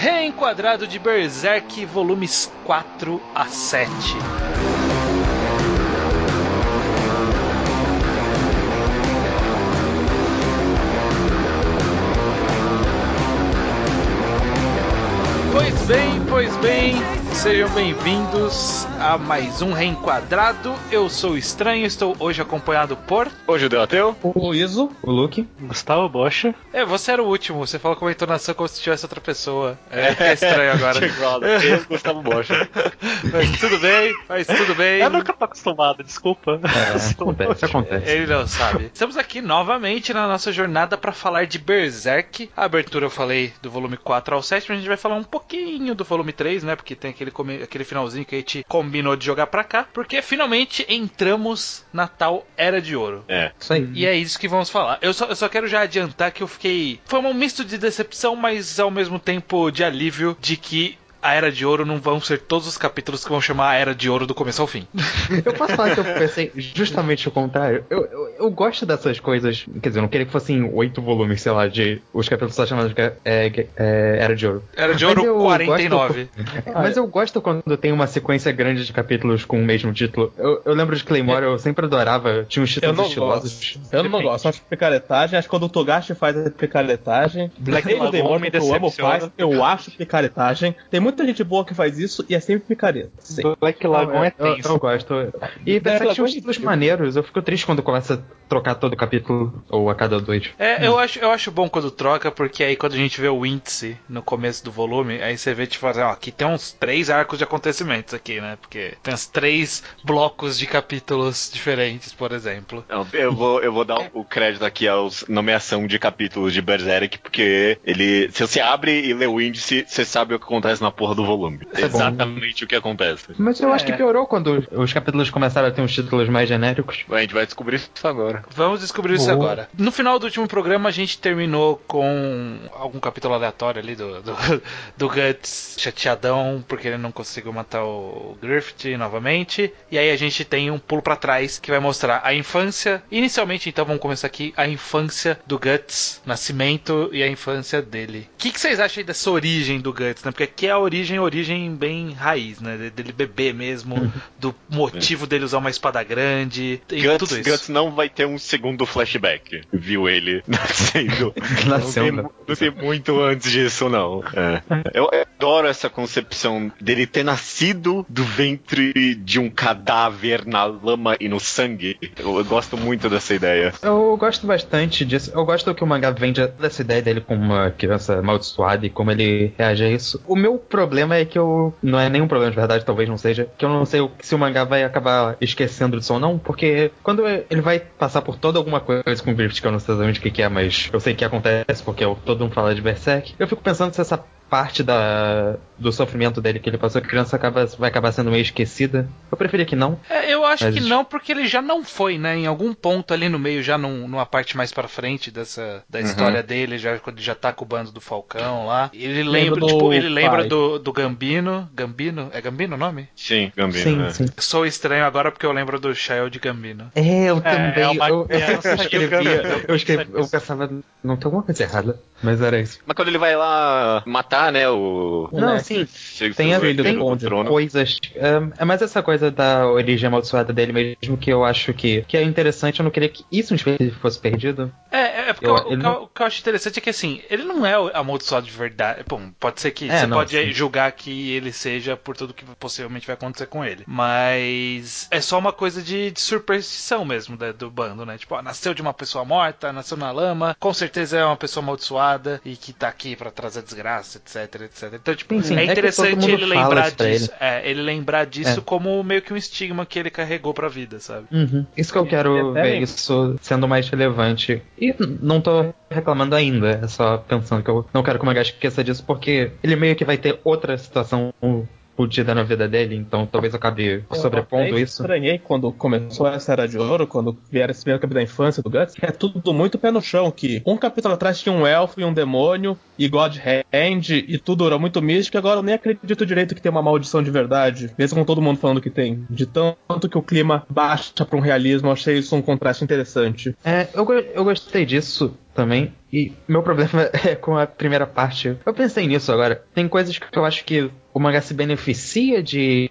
Reenquadrado de Berserk, volumes 4 a 7. Pois bem, pois bem, sejam bem-vindos a mais um Reenquadrado. Eu sou o Estranho, estou hoje acompanhado por. Hoje o Delateu? O Iso, o Luke, Gustavo Bocha. É, você era o último, você falou com uma entonação como se tivesse outra pessoa. É, é estranho agora. Eu, Gustavo Bocha. Mas tudo bem, mas tudo bem. Eu nunca tô acostumado, desculpa. É, acontece, acontece. Ele não sabe. Estamos aqui novamente na nossa jornada para falar de Berserk. A abertura eu falei do volume 4 ao 7, mas a gente vai falar um pouquinho do volume 3, né? Porque tem aquele, come- aquele finalzinho que a gente combinou de jogar pra cá. Porque finalmente entramos na tal Era de Ouro. É. Isso aí. E é isso que vamos falar. Eu só, eu só quero já adiantar que eu fiquei. Foi um misto de decepção, mas ao mesmo tempo de alívio de que. A Era de Ouro não vão ser todos os capítulos que vão chamar a Era de Ouro do começo ao fim. Eu posso falar que eu pensei justamente o contrário. Eu, eu, eu gosto dessas coisas. Quer dizer, eu não queria que fossem oito volumes, sei lá, de os capítulos só chamados de é, é, Era de Ouro. Era de Mas Ouro eu 49. É, Mas eu gosto quando tem uma sequência grande de capítulos com o mesmo título. Eu, eu lembro de Claymore, eu sempre adorava. Tinha uns Eu títulos não estilosos. gosto. Eu não gosto. Acho picaretagem. Acho que quando o Togashi faz a picaretagem. Black que eu amo faz. Eu acho picaretagem. Tem muita gente boa que faz isso e é sempre picareta. Sempre. Black Lagoon é eu, eu, tenso. eu gosto. E tinha Lagoon uns é títulos maneiros. Eu fico triste quando começa a trocar todo capítulo ou a cada dois. É, eu acho, eu acho bom quando troca, porque aí quando a gente vê o índice no começo do volume, aí você vê, tipo, assim, ó, aqui tem uns três arcos de acontecimentos aqui, né? Porque tem uns três blocos de capítulos diferentes, por exemplo. Não, eu, vou, eu vou dar o crédito aqui aos nomeação de capítulos de Berserk, porque ele. Se você abre e lê o índice, você sabe o que acontece na porra do volume. É bom. Exatamente o que acontece. Mas eu acho É. que piorou quando os capítulos começaram a ter uns títulos mais genéricos. A gente vai descobrir isso agora. Vamos descobrir isso Boa. agora. No final do último programa, a gente terminou com algum capítulo aleatório ali do, do, do Guts chateadão, porque ele não conseguiu matar o Griffith novamente. E aí a gente tem um pulo pra trás que vai mostrar a infância. Inicialmente, então, vamos começar aqui: a infância do Guts, nascimento e a infância dele. O que, que vocês acham aí dessa origem do Guts, né? Porque aqui é a origem, origem bem raiz, né? De- Dele bebê mesmo, do motivo dele usar uma espada grande, e Guts, tudo isso. Guts não vai ter um segundo flashback. Viu ele nascendo. Nascendo. Não tem, não tem muito antes disso, não. É. Eu adoro essa concepção dele ter nascido do ventre de um cadáver na lama e no sangue. Eu, eu gosto muito dessa ideia. Eu gosto bastante disso. Eu gosto que o mangá vende dessa ideia dele como uma criança amaldiçoada e como ele reage a isso. O meu problema é que eu. Não é nenhum problema de verdade, talvez não seja. Que eu não sei se o mangá vai acabar esquecendo disso ou não. Porque quando ele vai passar por toda alguma coisa com o Griffith, que eu não sei exatamente o que, é, mas eu sei que acontece porque eu, todo mundo fala de Berserk. Eu fico pensando se essa parte da, do sofrimento dele que ele passou, a criança acaba, vai acabar sendo meio esquecida. Eu preferia que não. É, eu acho Mas- que não, porque ele já não foi, né? Em algum ponto ali no meio, já num- numa parte mais pra frente dessa da história dele, já quando ele já tá com o bando do Falcão lá. Ele lembra, do tipo, ele lembra pai. do, do Gambino. Gambino? É Gambino o nome? Sim, Gambino. sim, né? sim. Sou estranho agora porque eu lembro do Child Gambino. É, eu também. é uma eu, eu, escrevia, eu, escrevi- eu pensava, não tem alguma coisa errada, mas era isso. Mas quando ele vai lá matar, né, o. Não, Nex. sim, tem, a, Bond, trono. coisas. É, é mais essa coisa da origem amaldiçoada dele mesmo que eu acho que, que é interessante. Eu não queria que isso fosse perdido. É, é porque Eu- o, o ele que eu- não- o que eu acho interessante é que assim, ele não é o amaldiçoado de verdade. Bom, pode ser que É, você não, pode sim. julgar que ele seja por tudo que possivelmente vai acontecer com ele. Mas é só uma coisa de, de superstição mesmo da- do bando, né? Tipo, ó, nasceu de uma pessoa morta, nasceu na lama, com certeza é uma pessoa amaldiçoada e que tá aqui pra trazer desgraça, etc, etc. Então, tipo, Sim, sim, é é interessante mundo ele lembrar disso. É, ele lembrar disso É. como meio que um estigma que ele carregou pra vida, sabe? Isso que eu quero É, ver isso sendo mais relevante. E não tô reclamando ainda, é só pensando que eu não quero que o mangá esqueça disso, porque ele meio que vai ter outra situação fodida na vida dele, então talvez eu acabe sobrepondo eu isso. estranhei quando começou essa era de ouro, quando vieram esse primeiro capítulo da infância do Guts, que é tudo muito pé no chão, que um capítulo atrás tinha um elfo e um demônio, e God Hand, e tudo era muito místico, e agora eu nem acredito direito que tem uma maldição de verdade, mesmo com todo mundo falando que tem. De tanto que o clima baixa pra um realismo, eu achei isso um contraste interessante. É, eu, eu gostei disso também. E meu problema é com a primeira parte. Eu pensei nisso agora. Tem coisas que eu acho que o mangá se beneficia de.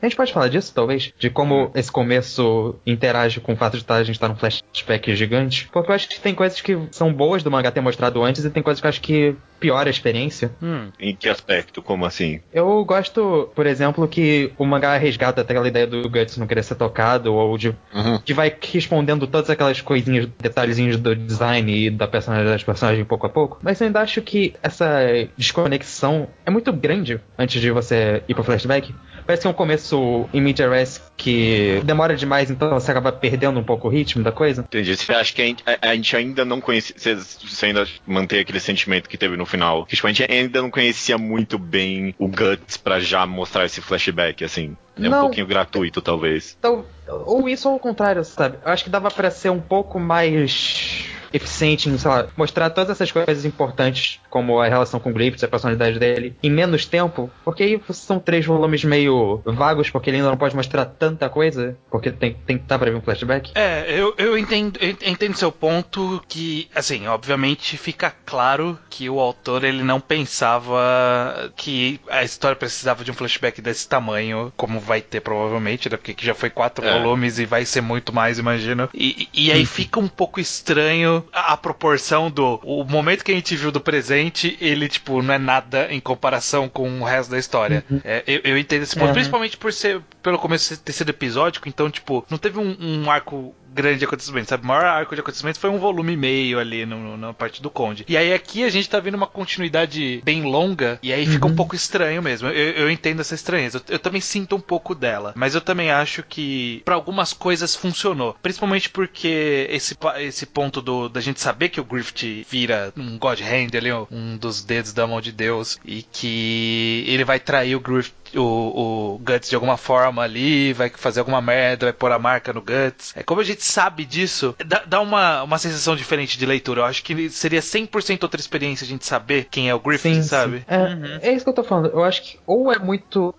A gente pode falar disso, talvez? De como esse começo interage com o fato de tá, a gente estar num flashback gigante. Porque eu acho que tem coisas que são boas do mangá ter mostrado antes e tem coisas que eu acho que piora a experiência. Hum. Em que aspecto? Como assim? Eu gosto, por exemplo, que o mangá resgata aquela ideia do Guts não querer ser tocado, ou de Uhum. que vai respondendo todas aquelas coisinhas, detalhezinhos do design e da personalidade das personagens pouco a pouco. Mas eu ainda acho que essa desconexão é muito grande antes de você ir pro flashback. Parece que é um começo em Media que demora demais, então você acaba perdendo um pouco o ritmo da coisa. Entendi. Você acha que a gente, ainda não conhecia. Você, ainda mantém aquele sentimento que teve no final? Que tipo, a gente ainda não conhecia muito bem o Guts pra já mostrar esse flashback, assim. É um Não. pouquinho gratuito, talvez. Então, ou isso ou o contrário, sabe? Eu acho que dava pra ser um pouco mais eficiente em, sei lá, mostrar todas essas coisas importantes, como a relação com o Griffiths, a personalidade dele, em menos tempo, porque aí são três volumes meio vagos, porque ele ainda não pode mostrar tanta coisa, porque tem, tem que estar pra vir um flashback. É, eu, eu entendo eu entendo seu ponto que, assim, obviamente fica claro que o autor ele não pensava que a história precisava de um flashback desse tamanho, como vai ter provavelmente, né? Porque já foi quatro É. volumes e vai ser muito mais, imagino. E e aí fica um pouco estranho a, a proporção do o momento que a gente viu do presente, ele tipo não é nada em comparação com o resto da história. É, eu, eu entendo esse ponto, Uhum. principalmente por ser pelo começo ter sido episódico, então tipo não teve um, um arco grande de acontecimento, sabe? O maior arco de acontecimento foi um volume e meio ali no- na parte do Conde. E aí aqui a gente tá vendo uma continuidade bem longa, e aí fica um pouco estranho mesmo. Eu, eu entendo essa estranheza. Eu, eu também sinto um pouco dela. Mas eu também acho que pra algumas coisas funcionou. Principalmente porque esse, esse ponto do, da gente saber que o Griffith vira um God Hand ali, um dos dedos da mão de Deus, e que ele vai trair o Griffith o, o Guts de alguma forma ali, vai fazer alguma merda, vai pôr a marca no Guts. É como a gente sabe disso, dá, dá uma, uma sensação diferente de leitura. Eu acho que seria 100% outra experiência a gente saber quem é o Griffith, sabe? É, é isso que eu tô falando. Eu acho que ou é muito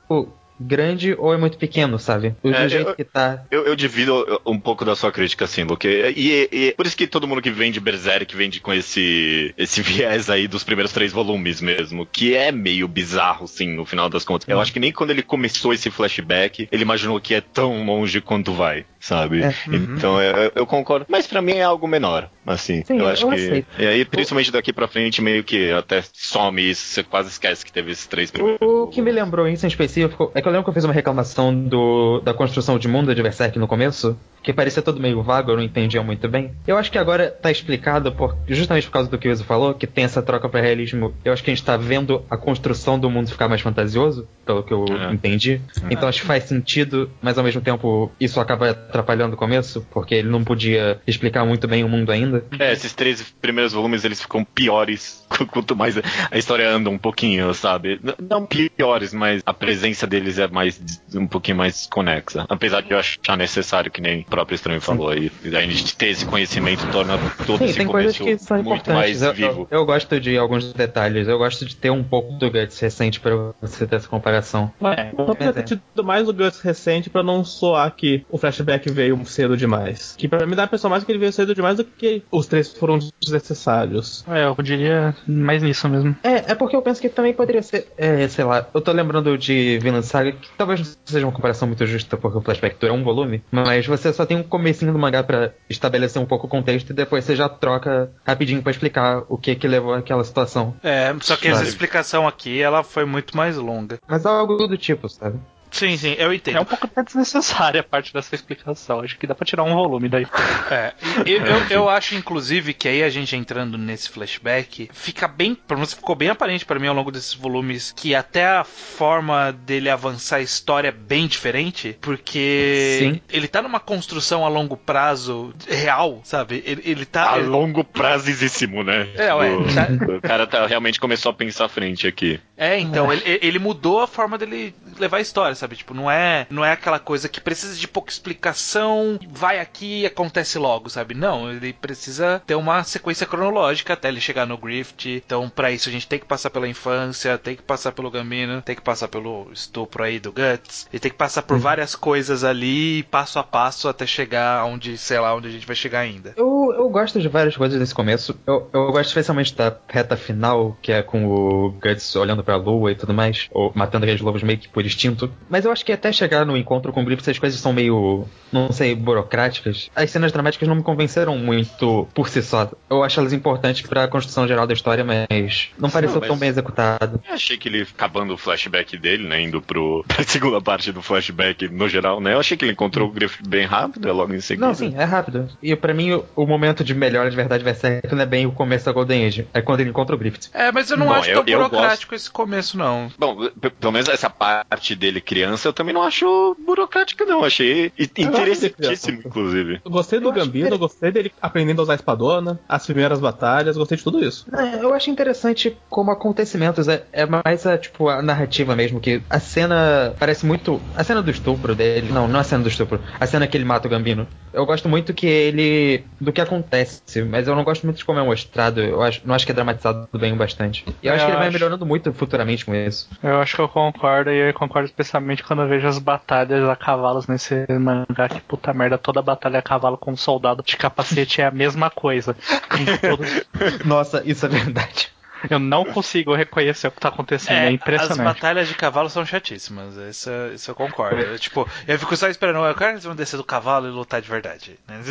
grande ou é muito pequeno, sabe? Do É, jeito eu- que tá. Eu, eu divido um pouco da sua crítica, assim, Luke. E, e- e por isso que todo mundo que vende Berserk vende com esse, esse viés aí dos primeiros três volumes mesmo, que é meio bizarro, sim, no final das contas. Eu acho que nem quando ele começou esse flashback, ele imaginou que é tão longe quanto vai, sabe? É. Então eu, eu concordo. Mas pra mim é algo menor, assim. Sim, eu acho eu que. aceito. E aí, principalmente daqui pra frente, meio que até some isso, você quase esquece que teve esses três primeiros. O que me lembrou isso em específico é que eu lembro que eu fiz uma reclamação do, da construção de mundo de Berserk no começo, que parecia todo meio vago, eu não entendia muito bem. Eu acho que agora tá explicado, por, justamente por causa do que o Iso falou, que tem essa troca para realismo. Eu acho que a gente tá vendo a construção do mundo ficar mais fantasioso, pelo que eu É. entendi. Então acho que faz sentido, mas ao mesmo tempo isso acaba atrapalhando o começo, porque ele não podia explicar muito bem o mundo ainda. É, esses três primeiros volumes eles ficam piores quanto mais a história anda um pouquinho, sabe? Não piores, mas a presença deles é mais um pouquinho mais conexa. Apesar de eu achar necessário, que nem o próprio Estranho falou aí, a gente ter esse conhecimento torna todo Sim, esse tem coisas começo que são muito mais Eu, vivo. eu, eu gosto de alguns detalhes. Eu gosto de ter um pouco do Guts recente pra você ter essa comparação. É, eu podia ter tido mais o Guts recente pra não soar que o flashback veio cedo demais. Que pra mim dá a impressão mais que ele veio cedo demais do que os três foram desnecessários. É, eu diria mais nisso mesmo. É, é porque eu penso que também poderia ser, é, sei lá, eu tô lembrando de Vinland Saga, que talvez não seja uma comparação muito justa, porque o flashback dura um volume, mas você só tem um comecinho do mangá pra estabelecer um pouco o contexto e depois você já troca rapidinho pra explicar o que que levou àquela situação. É, só que essa Sabe. explicação aqui, ela foi muito mais longa. Mas algo do tipo, sabe? Sim, sim, eu entendo. É um pouco até desnecessária a parte dessa explicação. Acho que dá pra tirar um volume daí. É, eu, eu, eu acho, inclusive, que aí a gente entrando nesse flashback, fica bem, pelo menos ficou bem aparente pra mim ao longo desses volumes, que até a forma dele avançar a história é bem diferente, porque Sim. ele tá numa construção a longo prazo real, sabe? Ele, ele tá. A longo prazíssimo, né? É, ué, O- tá- O cara tá, realmente começou a pensar à frente aqui. É, então, ele, ele mudou a forma dele levar a história, sabe? Sabe? Tipo, não é, não é aquela coisa que precisa de pouca explicação, vai aqui e acontece logo, sabe? Não, ele precisa ter uma sequência cronológica até ele chegar no Grift. Então, para isso a gente tem que passar pela infância, tem que passar pelo Gambino, tem que passar pelo estupro aí do Guts, e tem que passar por várias coisas ali, passo a passo até chegar onde, sei lá, onde a gente vai chegar ainda. Eu, eu gosto de várias coisas desse começo. Eu, eu gosto especialmente da reta final, que é com o Guts olhando pra lua e tudo mais, ou matando aqueles lobos meio que por instinto. Mas eu acho que até chegar no encontro com o Griffith, essas coisas são meio, não sei, burocráticas. As cenas dramáticas não me convenceram muito por si só. Eu acho elas importantes pra construção geral da história, mas não pareceu mas- tão bem executado. Eu achei que ele, acabando o flashback dele, né, indo pro, pra segunda parte do flashback no geral, né, eu achei que ele encontrou o Griffith bem rápido, é logo em seguida. Não, sim, é rápido. E pra mim, o, o momento de melhora de verdade vai ser que não é bem o começo da Golden Age. É quando ele encontra o Griffith. É, mas eu não Bom, acho eu- tão eu burocrático esse começo, não. Bom, pelo menos essa parte dele criança eu também não acho burocrática, não. Achei interessantíssimo, inclusive. Eu gostei do Eu Gambino, gostei dele aprendendo a usar a espadona, as primeiras batalhas, gostei de tudo isso. É, eu acho interessante como acontecimentos é, é mais a, tipo, a narrativa mesmo, que a cena parece muito. A cena do estupro dele. Não, não a cena do estupro. A cena que ele mata o Gambino. Eu gosto muito que ele. do que acontece, mas eu não gosto muito de como é mostrado. Eu acho, não acho que é dramatizado bem o bastante. E eu acho que ele vai acho. melhorando muito futuramente com isso. Eu acho que eu concordo, e eu concordo especialmente quando eu vejo as batalhas a cavalos nesse mangá. Que puta merda, toda batalha a cavalo com um soldado de capacete é a mesma coisa. Em todos- Nossa, isso é verdade. Eu não consigo reconhecer o que tá acontecendo, é, as impressionante. batalhas de cavalo são chatíssimas, isso, isso eu concordo. Eu, tipo, eu fico só esperando, eu quero que eles vão descer do cavalo e lutar de verdade. né?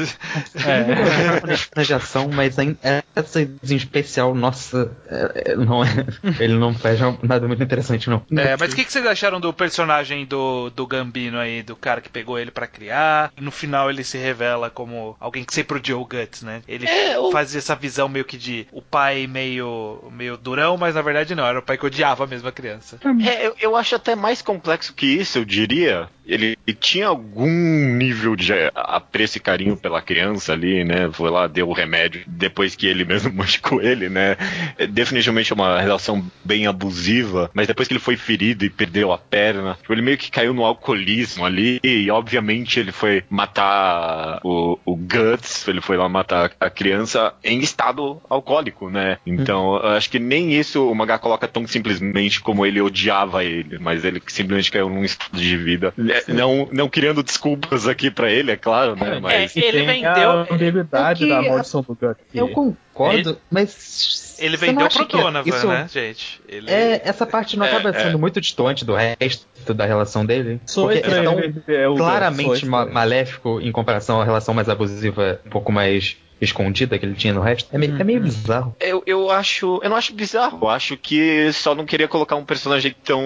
É. Cenas de ação, mas essa em especial, nossa, é- é- não é, ele não faz nada muito interessante, não. É, mas o que, que vocês acharam do personagem do, do Gambino aí, do cara que pegou ele pra criar? No final ele se revela como alguém que sempre odiou o Guts, né? Ele fazia essa visão meio que de o pai meio, meio durão, mas na verdade não, era o pai que odiava mesmo a criança. É, eu, eu acho até mais complexo que isso, eu diria. Ele, ele tinha algum nível de apreço e carinho pela criança ali, né? Foi lá, deu o remédio depois que ele mesmo machucou ele, né? É, definitivamente uma relação bem abusiva, mas depois que ele foi ferido e perdeu a perna, ele meio que caiu no alcoolismo ali, e obviamente ele foi matar o, o Guts, ele foi lá matar a criança em estado alcoólico, né? Então, eu acho que nem isso o mangá coloca tão simplesmente como ele odiava ele, mas ele simplesmente caiu num estado de vida. É, Não, não criando desculpas aqui pra ele, é claro, né? Mas. É, ele tem vendeu- a ambiguidade é que da maldição do Gut. Eu concordo, mas. Ele você não vendeu pro que Donovan, isso- né, gente? Ele... É, essa parte não É, acaba é. sendo muito distante do resto da relação dele? Sou Porque é tão claramente ma- maléfico em comparação à relação mais abusiva, um pouco mais escondida que ele tinha no resto. É meio, é meio bizarro. Eu, eu acho. Eu não acho bizarro. Eu acho que só não queria colocar um personagem tão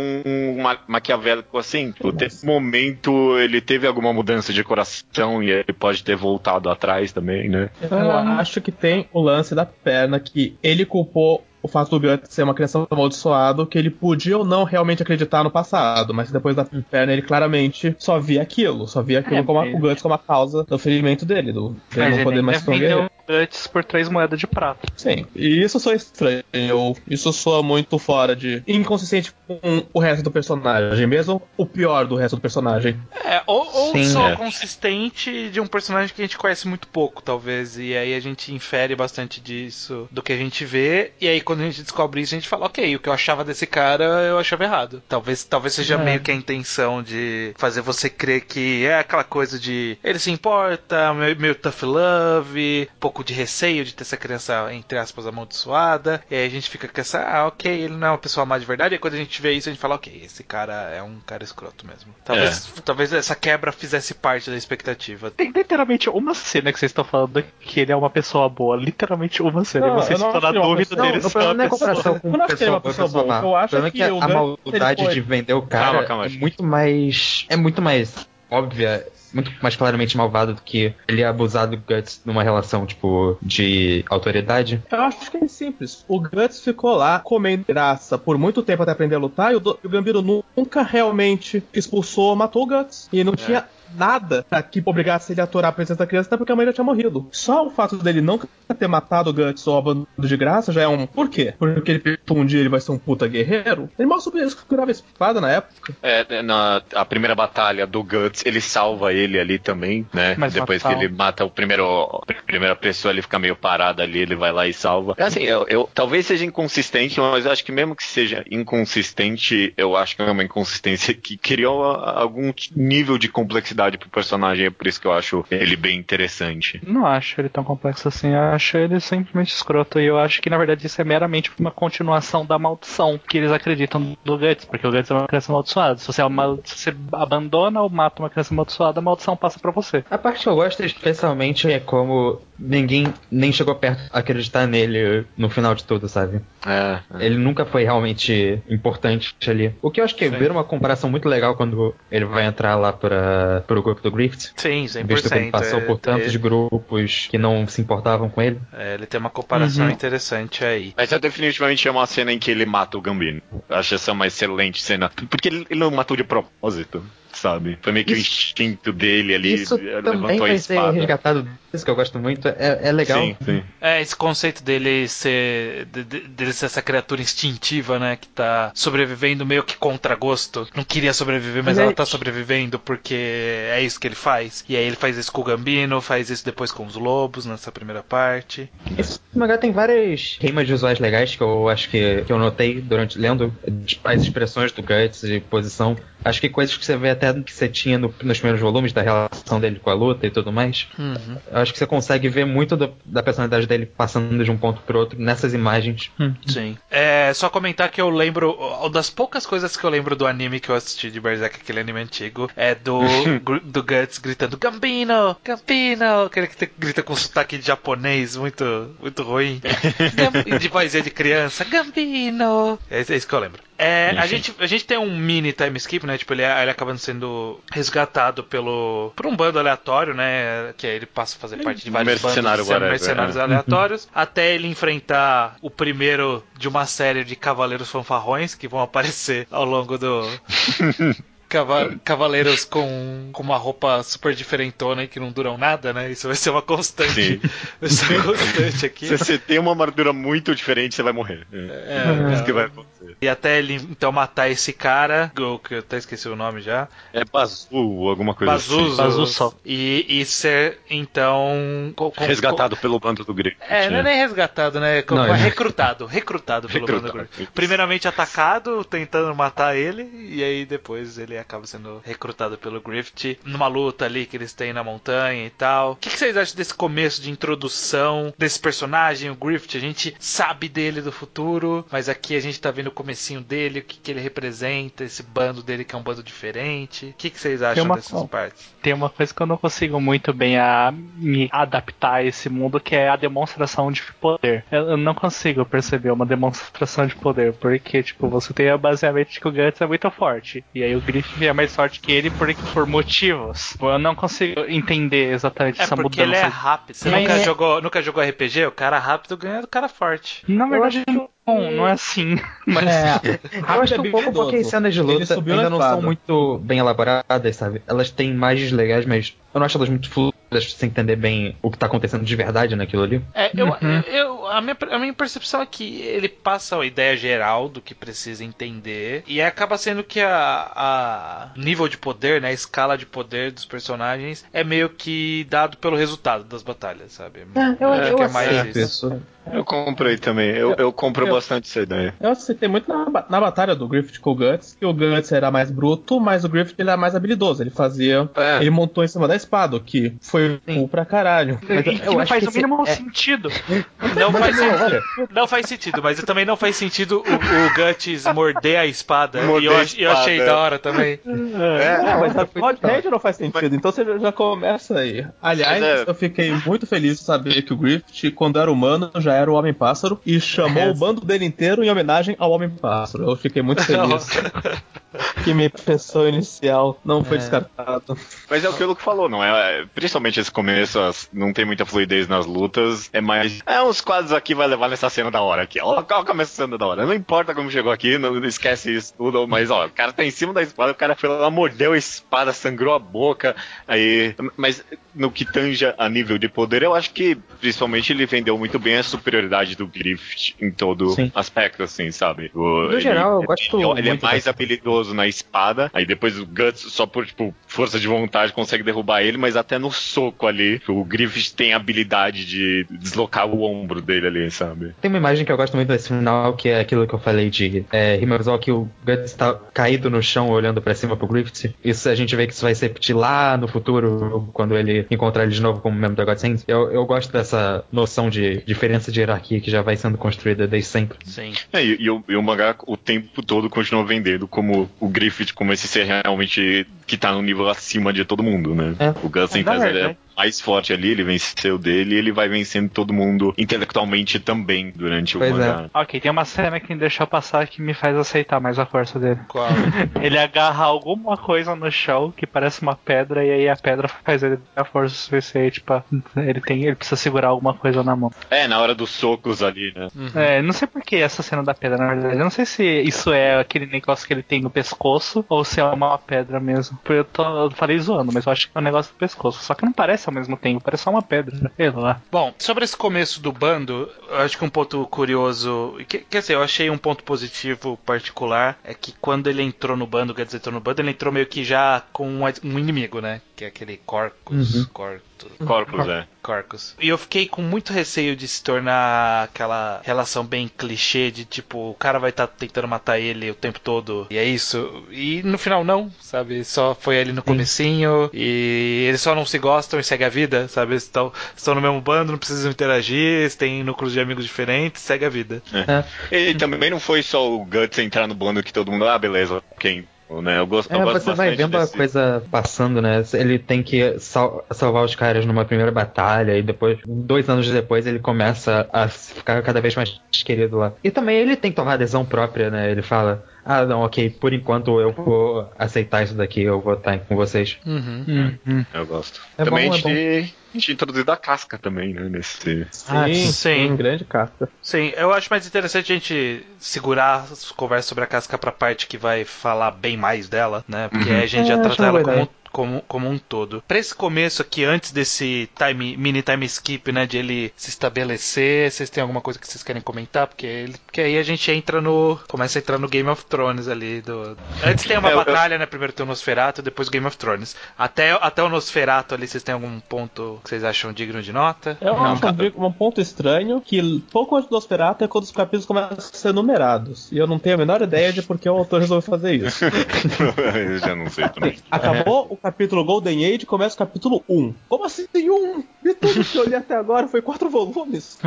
ma maquiavélico assim. Tipo, Nesse momento ele teve alguma mudança de coração e ele pode ter voltado atrás também, né? Eu acho que tem o lance da perna que ele culpou o fato do Gut ser uma criança amaldiçoada, que ele podia ou não realmente acreditar no passado, mas depois da perna ele claramente só via aquilo, só via aquilo É, como a, o Guts como a causa do ferimento dele, do dele não poder mais ser Guts por três moedas de prata. Sim, e isso soa estranho, isso soa muito fora de. inconsistente com o resto do personagem, mesmo o pior do resto do personagem. É, ou, ou Sim, só é. consistente de um personagem que a gente conhece muito pouco, talvez. E aí a gente infere bastante disso do que a gente vê. E aí quando a gente descobre isso, a gente fala, ok, o que eu achava desse cara, eu achava errado. Talvez, talvez seja É. meio que a intenção de fazer você crer que é aquela coisa de ele se importa, meio, meio tough love, um pouco de receio de ter essa criança, entre aspas, amaldiçoada. E aí a gente fica com essa, ah, ok, ele não é uma pessoa má de verdade. E quando a gente vê isso, a gente fala, ok, esse cara é um cara escroto mesmo. Talvez, talvez essa quebra fizesse parte da expectativa. Tem literalmente uma cena que vocês estão falando que ele é uma pessoa boa. Literalmente uma cena. Não, e vocês estão na é uma dúvida dele Não, uma é a pessoa. comparação com Eu não acho que ele é uma pessoa boa, eu acho é é que que a Gus, maldade foi- de vender o cara Calma, calma, é muito mais. É muito mais óbvia, muito mais claramente malvado do que ele é abusado do Guts numa relação, tipo, de autoridade. Eu acho que é simples. O Guts ficou lá comendo graça por muito tempo até aprender a lutar e o, Do- o Gambino nu- nunca realmente expulsou ou matou o Guts. E não tinha nada que obrigasse ele a aturar a presença da criança, até porque a mãe já tinha morrido. Só o fato dele não ter matado o Guts ou abandonado de graça já é um. Por quê? Porque ele um dia ele vai ser um puta guerreiro? Ele mal segurava a espada na época. É, na a primeira batalha do Guts, ele salva ele ali também, né? Mas Depois que matar- ele mata o primeiro, a primeira pessoa, ele fica meio parado ali, ele vai lá e salva. Assim, eu, eu- talvez seja inconsistente, mas eu acho que mesmo que seja inconsistente, eu acho que é uma inconsistência que criou algum nível de complexidade pro personagem, é por isso que eu acho ele bem interessante. Não acho ele tão complexo assim, eu acho ele simplesmente escroto. E eu acho que na verdade isso é meramente uma continuação da maldição que eles acreditam do Guts, porque o Guts é uma criança amaldiçoada. Se você, amal- se você abandona ou mata uma criança amaldiçoada, a maldição passa pra você. A parte que eu gosto especialmente é como ninguém nem chegou perto de acreditar nele no final de tudo, sabe? É, Ele nunca foi realmente importante ali. O que eu acho que Sim. vira uma comparação muito legal quando ele vai entrar lá para pro grupo do Griffith. Sim, 100%. Visto que ele passou por tantos é, grupos que não se importavam com ele. é, ele tem uma comparação Uhum. interessante aí. Mas é definitivamente é uma cena em que ele mata o Gambino. Eu acho essa uma excelente cena. Porque ele, ele não matou de propósito, sabe? Foi meio que o Isso- instinto dele ali. Isso também vai ser resgatado. Isso que eu gosto muito. É, é legal. Sim, sim. É, esse conceito dele ser. de- de- dele ser essa criatura instintiva, né? Que tá sobrevivendo meio que contra gosto. Não queria sobreviver, mas é- ela tá sobrevivendo porque é isso que ele faz. E aí ele faz isso com o Gambino, faz isso depois com os lobos nessa primeira parte. Esse mangá tem várias rimas visuais legais que eu acho que, que eu notei durante lendo as expressões do Guts de posição. Acho que coisas que você vê até que você tinha no- nos primeiros volumes da relação dele com a luta e tudo mais. Uhum. Eu acho que você consegue ver muito do- da personalidade dele passando de um ponto pro outro nessas imagens. Sim. É, só comentar que eu lembro. Uma das poucas coisas que eu lembro do anime que eu assisti de Berserk, aquele anime antigo, é do, do Guts gritando Gambino! Gambino! Aquele que grita com sotaque de japonês muito, muito ruim. De vozinha de criança. Gambino! É, é isso que eu lembro. É, a, gente, a gente tem um mini time skip, né? Tipo, ele, ele acaba sendo resgatado pelo, por um bando aleatório, né? Que aí ele passa a fazer parte de vários Mercenário bandos whatever, mercenários é. aleatórios, até ele enfrentar o primeiro de uma série de cavaleiros fanfarrões que vão aparecer ao longo do. Cava- Cavaleiros com, com uma roupa super diferentona e que não duram nada, né? Isso vai ser uma constante. Sim. Vai ser uma constante aqui. Se você tem uma armadura muito diferente, você vai morrer. É, É, isso que vai acontecer. E até ele então matar esse cara, que eu até esqueci o nome já. É Bazu, alguma coisa Bazuzo. Bazuzo. E, e ser então. co- co- assim. Resgatado pelo bando do grego. É, não é nem resgatado, né? Como Não, é recrutado. Recrutado pelo Recrutado, bando isso. Primeiramente atacado, tentando matar ele, e aí depois ele acaba sendo recrutado pelo Griffith numa luta ali que eles têm na montanha e tal. O que, que vocês acham desse começo de introdução desse personagem, o Griffith? A gente sabe dele do futuro, mas aqui a gente tá vendo o comecinho dele, o que, que ele representa, esse bando dele que é um bando diferente. O que, que vocês acham uma- dessas partes? Tem uma coisa que eu não consigo muito bem a me adaptar a esse mundo, que é a demonstração de poder. Eu eu não consigo perceber uma demonstração de poder, porque, tipo, você tem basicamente que o Guts é muito forte, e aí o Griffith é mais forte que ele por, por motivos. Eu não consigo entender exatamente É essa porque mudança. ele é rápido. Você Mas nunca, é- jogou, nunca jogou RPG? O cara rápido ganha do cara forte. Na verdade, acho não, não é assim. Mas É, Eu acho que um pouco porque as cenas de luta ainda não são muito bem elaboradas, sabe? Elas têm imagens legais, mas eu não acho elas muito fluidas sem entender bem o que tá acontecendo de verdade naquilo ali. É, eu, Uhum. eu, a, minha, a minha percepção é que ele passa a ideia geral do que precisa entender e acaba sendo que a, a nível de poder, né, a escala de poder dos personagens é meio que dado pelo resultado das batalhas, sabe? eu, acho que é mais isso. isso. Eu comprei também. Eu, eu compro Eu- bastante essa ideia. Eu aceitei muito na, na batalha do Griffith com o Guts, que o Guts era mais bruto, mas o Griffith ele era mais habilidoso. Ele fazia. É. Ele montou em cima da espada, o que foi Sim. cool pra caralho. Mas E eu que não acho faz que o mínimo é- sentido. Não Mas faz, não, sentido, não faz sentido, mas também não faz sentido o, o Guts morder a espada. Morder e eu, a ach- eu achei espada. da hora também. É, mas a foi Blood legal. Rage não faz sentido, então você já- começa aí. Aliás, Mas é- eu fiquei muito feliz de saber que o Griffith, quando era humano, já era o Homem-Pássaro e chamou É. o bando dele inteiro em homenagem ao Homem-Pássaro. Eu fiquei muito feliz. que minha impressão inicial não foi É. descartada. Mas é aquilo que falou, não é? Principalmente esse começo, as- não tem muita fluidez nas lutas. É mais. É, uns quadros aqui vai levar nessa cena da hora aqui. Olha olha como essa cena da hora. Não importa como chegou aqui, não, não esquece isso tudo. Mas ó, o cara tá em cima da espada, o cara foi lá, mordeu a espada, sangrou a boca. Aí. Mas no que tanja a nível de poder, eu acho que principalmente ele vendeu muito bem a superioridade do Griffith em todo Sim. aspecto, assim, sabe? O- No ele- geral, eu gosto ele, ele é mais dessa- habilidoso na espada, aí depois o Guts, só por tipo, força de vontade, consegue derrubar ele, mas até no soco ali, o Griffith tem a habilidade de deslocar o ombro dele ali, sabe? Tem uma imagem que eu gosto muito desse final, que é aquilo que eu falei de é, que o Guts tá caído no chão olhando pra cima pro Griffith. Isso a gente vê que isso vai se repetir lá no futuro, quando ele encontrar ele de novo como membro da Godsend. Eu, eu gosto dessa noção de diferença de hierarquia que já vai sendo construída desde sempre. Sim. É, e, e o, e o mangá o tempo todo continua vendendo como o Griffith, como esse ser realmente que tá no nível acima de todo mundo, né? É. O Guts, É em casa, ele é verdade. Mais forte ali, ele venceu dele e ele vai vencendo todo mundo intelectualmente também durante Pois o é. mangá. Ok, tem uma cena que me deixou passar que me faz aceitar mais a força dele. Qual? Ele agarra alguma coisa no chão que parece uma pedra e aí a pedra faz ele ter a força suficiente pra. Ele, tem, ele precisa segurar alguma coisa na mão. É, na hora dos socos ali, né? É, não sei por que essa cena da pedra, na verdade. Eu não sei se isso é aquele negócio que ele tem no pescoço ou se é uma pedra mesmo. Eu, tô, eu falei zoando, mas eu acho que é um negócio do pescoço. Só que não parece ao mesmo tempo, parece só uma pedra. Sei lá. Bom, sobre esse começo do bando, eu acho que um ponto curioso, que, quer dizer, eu achei um ponto positivo particular, é que quando ele entrou no bando, quer dizer, entrou no bando, ele entrou meio que já com um, inimigo, né? Que é aquele Corcus, Uhum. Cortus, Corpus, é. Corcus. E eu fiquei com muito receio de se tornar aquela relação bem clichê de tipo, o cara vai estar tentando matar ele o tempo todo e é isso. E no final não, sabe? Só foi ali no comecinho e eles só não se gostam e segue a vida, sabe? Eles estão, estão no mesmo bando, não precisam interagir, eles têm núcleos de amigos diferentes, segue a vida. É. E também não foi só o Guts entrar no bando que todo mundo, ah, beleza, quem? Né? Eu gosto, eu É, gosto você vai vendo a desse- coisa passando, né? Ele tem que sal- salvar os caras numa primeira batalha e depois, dois anos depois, ele começa a ficar cada vez mais querido lá. E também ele tem que tomar adesão própria, né? Ele fala: Ah, não, ok, por enquanto eu vou aceitar isso daqui, eu vou estar com vocês. Uhum. Eu gosto. É também bom, a é gente a gente introduzido a casca também, né? Nesse. Ah, Sim, sim. sim, grande carta. Sim, eu acho mais interessante a gente segurar as conversas sobre a casca pra parte que vai falar bem mais dela, né? Porque aí a gente É, já trata ela como, ideia. Como, como um todo. Pra esse começo aqui, antes desse time, mini time skip, né? De ele se estabelecer, vocês têm alguma coisa que vocês querem comentar? Porque, ele, porque aí a gente entra no. Começa a entrar no Game of Thrones ali. Do... Antes tem uma É, batalha, né? Primeiro tem o Nosferatu, depois o Game of Thrones. Até, até o Nosferatu ali, vocês têm algum ponto que vocês acham digno de nota? Eu Não, acho um, um ponto estranho que pouco antes do Nosferatu é quando os capítulos começam a ser numerados. E eu não tenho a menor ideia de por que o autor resolveu fazer isso. eu já não sei também. Acabou o capítulo Golden Age começa o capítulo 1. Como assim um? E tudo que eu li até agora foi quatro volumes.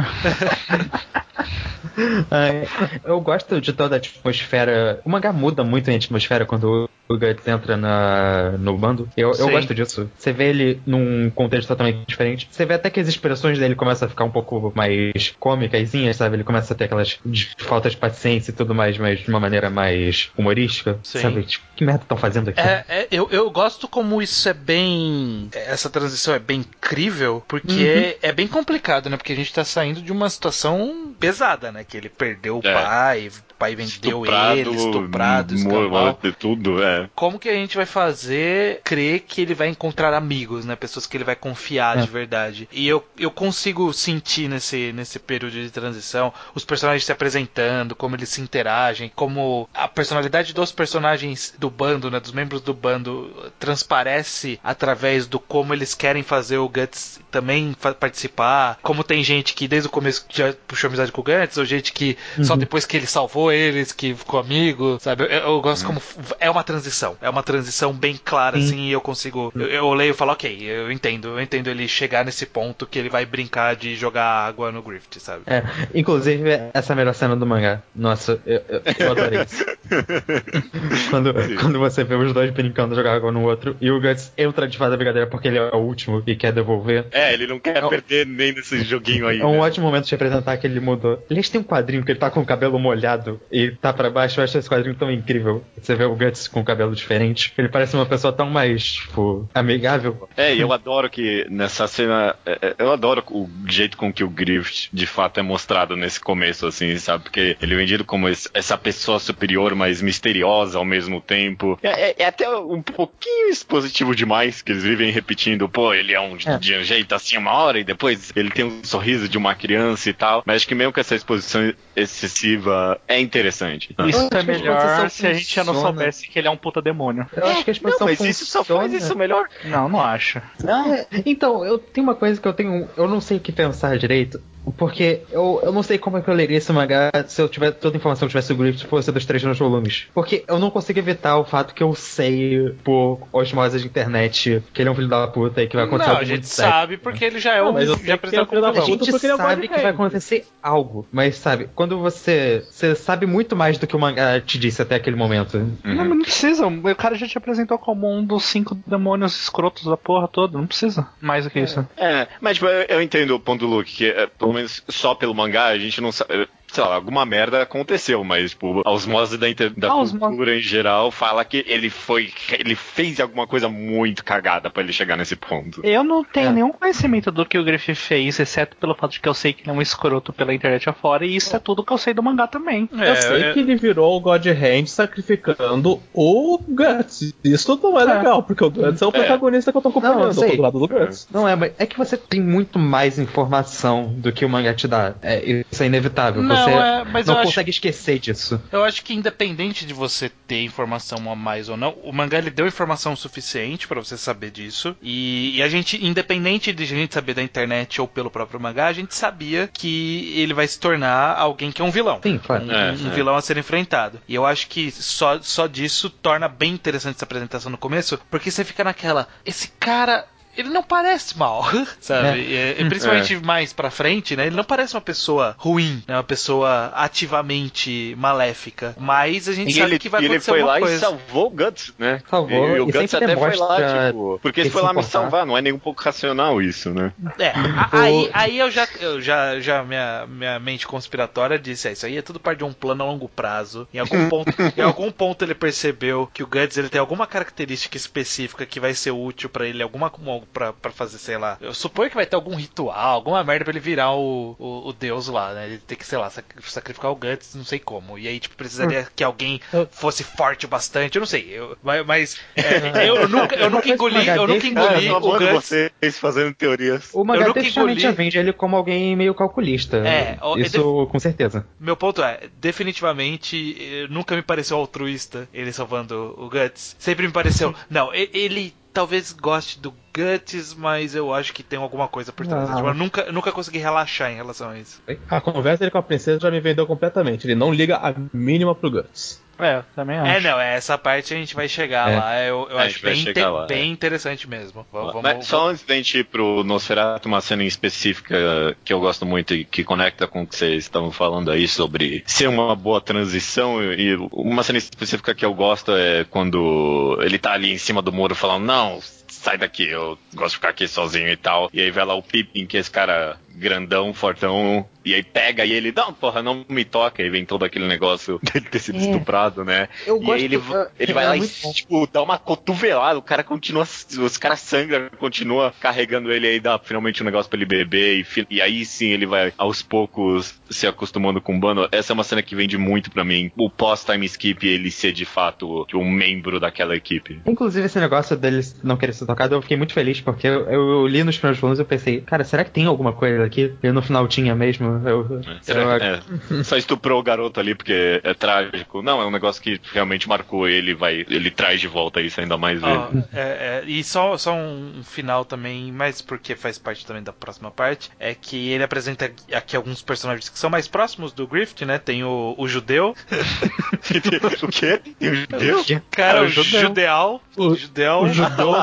Ai, eu gosto de toda a atmosfera. O mangá muda muito em atmosfera quando o Guts entra na, no bando. Eu, eu gosto disso. Você vê ele num contexto totalmente diferente. Você vê até que as expressões dele começam a ficar um pouco mais cômicas, sabe? Ele começa a ter aquelas de- faltas de paciência e tudo mais, mas de uma maneira mais humorística. Sim. Sabe? Tipo, que merda estão fazendo aqui? É, é, eu, eu gosto como isso é bem. Essa transição é bem incrível, porque é, é bem complicado, né? Porque a gente tá saindo de uma situação pesada, né? Que ele perdeu o É. pai, pai vendeu ele, estuprado, escambau. tudo, é. Como que a gente vai fazer crer que ele vai encontrar amigos, né? Pessoas que ele vai confiar É. de verdade. E eu, eu consigo sentir nesse, nesse período de transição os personagens se apresentando, como eles se interagem, como a personalidade dos personagens do bando, né? Dos membros do bando transparece através do como eles querem fazer o Guts também participar. Como tem gente que desde o começo já puxou amizade com o Guts, ou gente que só depois que ele salvou eles, que ficou amigo, sabe? Eu, eu gosto como. f- É uma transição. É uma transição bem clara, Sim. assim, e eu consigo. Eu, eu leio e falo, ok, eu entendo, eu entendo ele chegar nesse ponto que ele vai brincar de jogar água no Griffith, sabe? É, inclusive, essa é a melhor cena do mangá. Nossa, eu, eu, eu adorei isso. quando, quando você vê os dois brincando jogar água no outro e o Guts entra de fada brincadeira porque ele é o último e quer devolver. É, ele não quer É perder nem nesse joguinho aí. É um né? ótimo momento de representar que ele mudou. Aliás, tem um quadrinho que ele tá com o cabelo molhado e tá pra baixo. Eu acho esse quadrinho tão incrível. Você vê o Guts com o cabelo diferente. Ele parece uma pessoa tão mais, tipo, amigável. É, e eu adoro que nessa cena. é, é, Eu adoro o jeito com que o Griffith de fato é mostrado nesse começo, assim, sabe? Porque ele é vendido como essa pessoa superior, mas misteriosa ao mesmo tempo. É, é- é até um pouquinho expositivo demais, que eles vivem repetindo, pô, ele é um, É. de um jeito assim uma hora e depois ele tem um sorriso de uma criança e tal. Mas acho que mesmo com essa exposição excessiva é interessante. Isso acho é melhor se a gente já não funciona. soubesse que ele é um puta demônio. Eu acho que a Não, exposição mas isso só faz funciona. isso melhor. Não, não acho. É, então, eu tenho uma coisa que eu tenho. Eu não sei o que pensar direito. Porque eu, eu não sei como é que eu leria esse mangá se eu tiver toda a informação que tivesse o Griffith fosse dos três nos volumes. Porque eu não consigo evitar o fato que eu sei por osmose de internet que ele é um filho da puta e que vai acontecer Não, a algo gente sabe porque ele já é Não, um. mas Já é apresentou da como A puta. gente porque é sabe que vai acontecer algo, mas sabe, quando você, você sabe muito mais do que o mangá te disse até aquele momento. Não, mas não precisa. O cara já te apresentou como um dos cinco demônios escrotos da porra toda. Não precisa mais do que isso. É, mas tipo, eu, eu entendo o ponto do Luke, que é, pelo menos só pelo mangá a gente não sabe. Sei lá, alguma merda aconteceu, mas, tipo, a osmose da, inter- da cultura em geral fala que ele foi. Ele fez alguma coisa muito cagada pra ele chegar nesse ponto. Eu não tenho É. nenhum conhecimento do que o Griffith fez, exceto pelo fato de que eu sei que ele é um escroto pela internet afora, e isso é tudo que eu sei do mangá também. É, eu sei é- que ele virou o God Hand sacrificando o Guts. Isso não é, É. legal, porque o Guts é o protagonista que eu tô Não, eu acompanhando. eu sei. tô do lado do Guts. Não é, mas é que você tem muito mais informação do que o mangá te dá. É, isso é inevitável. Não, você é, mas não eu acho- consegue esquecer disso. Eu acho que independente de você ter informação a mais ou não, o mangá ele deu informação suficiente pra você saber disso. E, e a gente, independente de a gente saber da internet ou pelo próprio mangá, a gente sabia que ele vai se tornar alguém que é um vilão. Sim, claro. Um, É, um é. vilão a ser enfrentado. E eu acho que só, só disso torna bem interessante essa apresentação no começo, porque você fica naquela. Esse cara. Ele não parece mal, sabe? E, e principalmente mais pra frente, né? Ele não parece uma pessoa ruim, né? Uma pessoa ativamente maléfica. Mas a gente E sabe ele, que vai e ele acontecer foi lá coisa. e salvou o Guts, né? Salvou, E, o e Guts até foi lá, tipo. Porque que ele foi lá me salvar, não é nem um pouco racional isso, né? É, a- aí, aí eu já, eu já, já minha, minha mente conspiratória disse, é, isso aí é tudo parte de um plano a longo prazo. Em algum ponto, em algum ponto ele percebeu que o Guts ele tem alguma característica específica que vai ser útil pra ele, alguma pra, pra fazer, sei lá. Eu suponho que vai ter algum ritual, alguma merda pra ele virar o, o, o deus lá, né? Ele tem que, sei lá, sac- sacrificar o Guts, não sei como. E aí, tipo, precisaria que alguém fosse forte bastante, eu não sei. Eu, mas mas, é, eu, nunca, eu nunca engoli, eu nunca engoli eu tô o Guts. vocês fazendo teorias. O mangá Eu nunca definitivamente engoli- vende ele como alguém meio calculista. É, o- Isso com certeza. Meu ponto é, definitivamente, eh, nunca me pareceu altruísta ele salvando o Guts. Sempre me pareceu. Não, ele talvez goste do Guts, mas eu acho que tem alguma coisa por trás. Ah. Tipo, eu nunca, eu nunca consegui relaxar em relação a isso. A conversa dele com a princesa já me vendeu completamente. Ele não liga a mínima pro Guts. É, também acho. É, não, é, essa parte a gente vai chegar É. lá. Eu, eu É, acho bem, chegar inte- lá, bem interessante mesmo. Vamos, Mas só antes da gente ir pro Nosferatu, uma cena em específica que eu gosto muito e que conecta com o que vocês estavam falando aí sobre ser uma boa transição. E uma cena específica que eu gosto é quando ele tá ali em cima do muro falando, não. Sai daqui, eu gosto de ficar aqui sozinho e tal. E aí vai lá o Pippin, que é esse cara grandão, fortão, e aí pega e ele, não, porra, não me toca. E vem todo aquele negócio dele ter sido É. estuprado, né? Eu e gosto- aí ele, é- ele vai é lá e, bom. tipo, dá uma cotovelada, o cara continua, os caras sangram, continua carregando ele aí, dá finalmente um negócio pra ele beber, e, e aí sim ele vai aos poucos se acostumando com o bando. Essa é uma cena que vende muito pra mim, o pós-time skip, ele ser de fato um membro daquela equipe. Inclusive, esse negócio dele não querer ser tocado, eu fiquei muito feliz, porque eu, eu li nos primeiros volumes e eu pensei, cara, será que tem alguma coisa aqui? E no final tinha mesmo. Eu, Será eu- que- é, só estuprou o garoto ali porque é trágico. Não, é um negócio que realmente marcou ele, vai, ele traz de volta isso ainda mais ele. é, é, e só, só um final também, mas porque faz parte também da próxima parte, é que ele apresenta aqui alguns personagens que são mais próximos do Griffith, né? Tem o, o judeu, o quê? Tem um judeu? cara, É, o o judeu. judeal, O- judeal, O judô,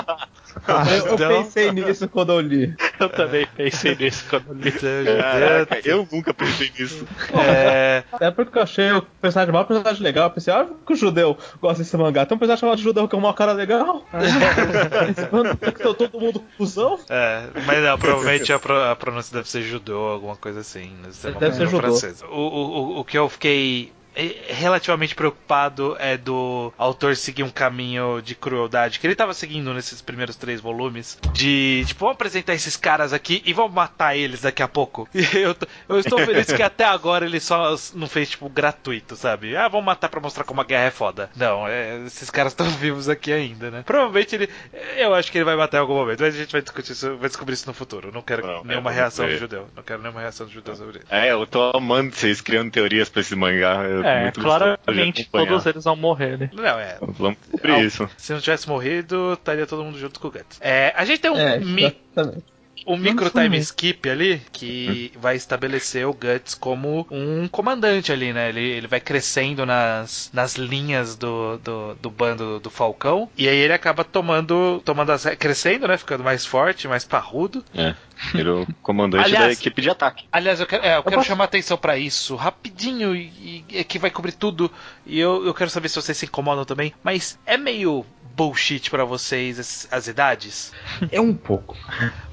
Eu, eu Então- pensei nisso quando eu li. Eu também pensei nisso quando li. Caraca, eu nunca pensei nisso. É, É porque eu achei o personagem mal, um personagem legal. Eu pensei, ah, que o judeu gosta desse mangá. Tem um personagem chamado judeu que é um cara legal. Esse mano tem que ser todo mundo cuzão. é, mas não, provavelmente a, pro- a pronúncia deve ser judô, alguma coisa assim. Deve ser, uma Deve ser francesa. O, o, o- o que eu fiquei relativamente preocupado é do autor seguir um caminho de crueldade que ele tava seguindo nesses primeiros três volumes de tipo vamos apresentar esses caras aqui e vamos matar eles daqui a pouco. E eu, eu estou feliz que até agora ele só não fez tipo gratuito sabe? Ah vamos matar pra mostrar como a guerra é foda. Não é, esses caras estão vivos aqui ainda né? Provavelmente ele eu acho que ele vai matar em algum momento mas a gente vai discutir isso vai descobrir isso no futuro. Eu não quero Não, nenhuma é, reação do é. judeu não quero nenhuma reação do judeu sobre isso. É, eu tô amando vocês criando teorias pra esse mangá. É, É, muito claramente todos eles vão morrer, né? não é Vamos descobrir Ah, isso. Se não tivesse morrido, estaria todo mundo junto com o Guts. É, a gente tem um, É, mi- exatamente. Um micro time skip ali que vai estabelecer o Guts como um comandante ali, né? Ele, ele vai crescendo nas, nas linhas do, do, do bando do Falcão. E aí ele acaba tomando. tomando as, crescendo, né? Ficando mais forte, mais parrudo. É. Ele é o comandante Aliás- da equipe de ataque. Aliás, eu quero, é, eu quero posso- chamar atenção pra isso rapidinho e, e- que vai cobrir tudo. E eu, eu quero saber se vocês se incomodam também. Mas é meio bullshit pra vocês as, as idades? É um pouco.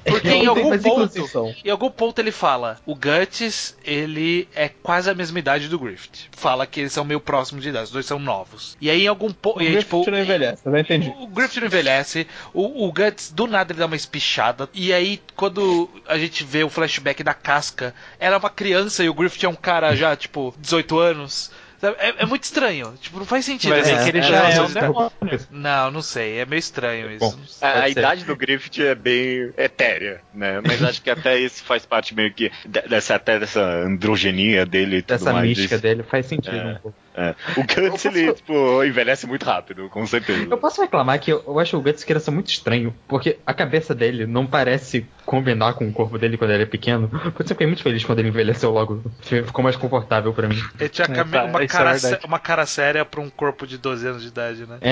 Porque em Não algum ponto, em algum ponto ele fala, o Guts, ele é quase a mesma idade do Griffith. Fala que eles são meio próximos de idade, os dois são novos. E aí em algum ponto, O aí, tipo, não envelhece, já entendi. o Griffith não envelhece, o, o Guts do nada ele dá uma espichada. E aí, quando a gente vê o flashback da casca, ela é uma criança e o Griffith é um cara já, tipo, 18 anos. Sabe? É, é muito estranho. Tipo, não faz sentido. Mas assim. é que ele é, já é, é um demônio. Não, não sei. É meio estranho isso. Bom, A, a idade do Griffith é bem etérea, né? Mas acho que até isso faz parte meio que de- dessa, até dessa androgenia dele e tudo Dessa mais. mística Isso- dele faz sentido É. um pouco. É. O Guts, Eu ele, posso- tipo, envelhece muito rápido, com certeza. Eu posso reclamar que eu, eu acho o Guts criança muito estranho, porque a cabeça dele não parece combinar com o corpo dele quando ele é pequeno. Por isso eu fiquei muito feliz quando ele envelheceu logo. Ficou mais confortável pra mim. Ele tinha É, tá, uma, é cara sé- uma cara séria pra um corpo de 12 anos de idade, né? É,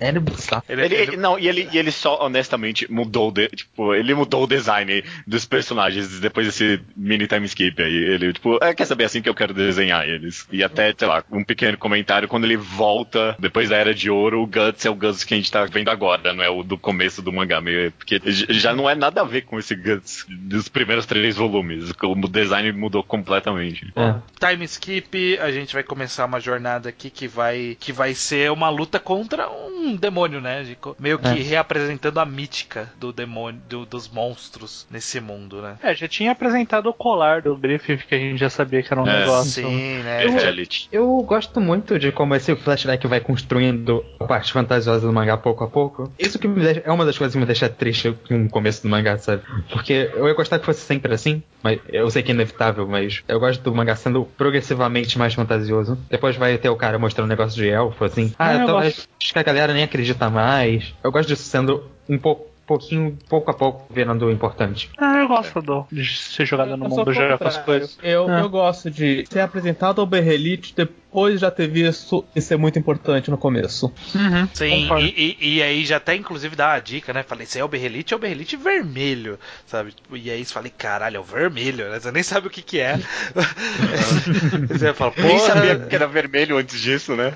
é, era bizarro. Ele, Ele, ele- não, e ele, e ele só, honestamente, mudou de, tipo, ele mudou o design dos personagens depois desse mini time skip aí. Ele, tipo, é, quer saber é assim que eu quero desenhar eles. E até, sei lá, um pequeno comentário, quando ele volta depois da Era de Ouro, o Guts é o Guts que a gente tá vendo agora, não é o do começo do mangá, meio, porque já não é nada a ver com esse Guts dos primeiros três volumes. O design mudou completamente. É. time skip, a gente vai começar uma jornada aqui que vai que vai ser uma luta contra um demônio, né? Meio que É. reapresentando a mítica do demônio, do- dos monstros nesse mundo, né? É, já tinha apresentado o colar do Griffith, que a gente já sabia que era um É, negócio. Sim, né? Eu- Elite. Eu gosto muito de como esse flashback vai construindo a parte fantasiosa do mangá pouco a pouco. Isso que me deixa- é uma das coisas que me deixa triste com o começo do mangá, sabe? Porque eu ia gostar que fosse sempre assim, mas eu sei que é inevitável, mas eu gosto do mangá sendo progressivamente mais fantasioso. Depois vai ter o cara mostrando um negócio de elfo, assim. Ah, Ah, eu então, gosto. acho que a galera nem acredita mais. Eu gosto disso sendo um pouco. Pouquinho, pouco a pouco, virando importante. Ah, eu gosto do, de ser jogada no Eu mundo já com as coisas. Eu, Ah. eu gosto de ser apresentado ao Berrelite depois de já ter visto e ser muito importante no começo. Uhum, Sim, e, e- e aí já até inclusive dá a dica, né? Falei, se é o Berrelite, é o Berrelite vermelho, sabe? E aí você falei, caralho, é o vermelho, né? Você nem sabe o que que é. você fala, Nem sabia porra, que era vermelho antes disso, né?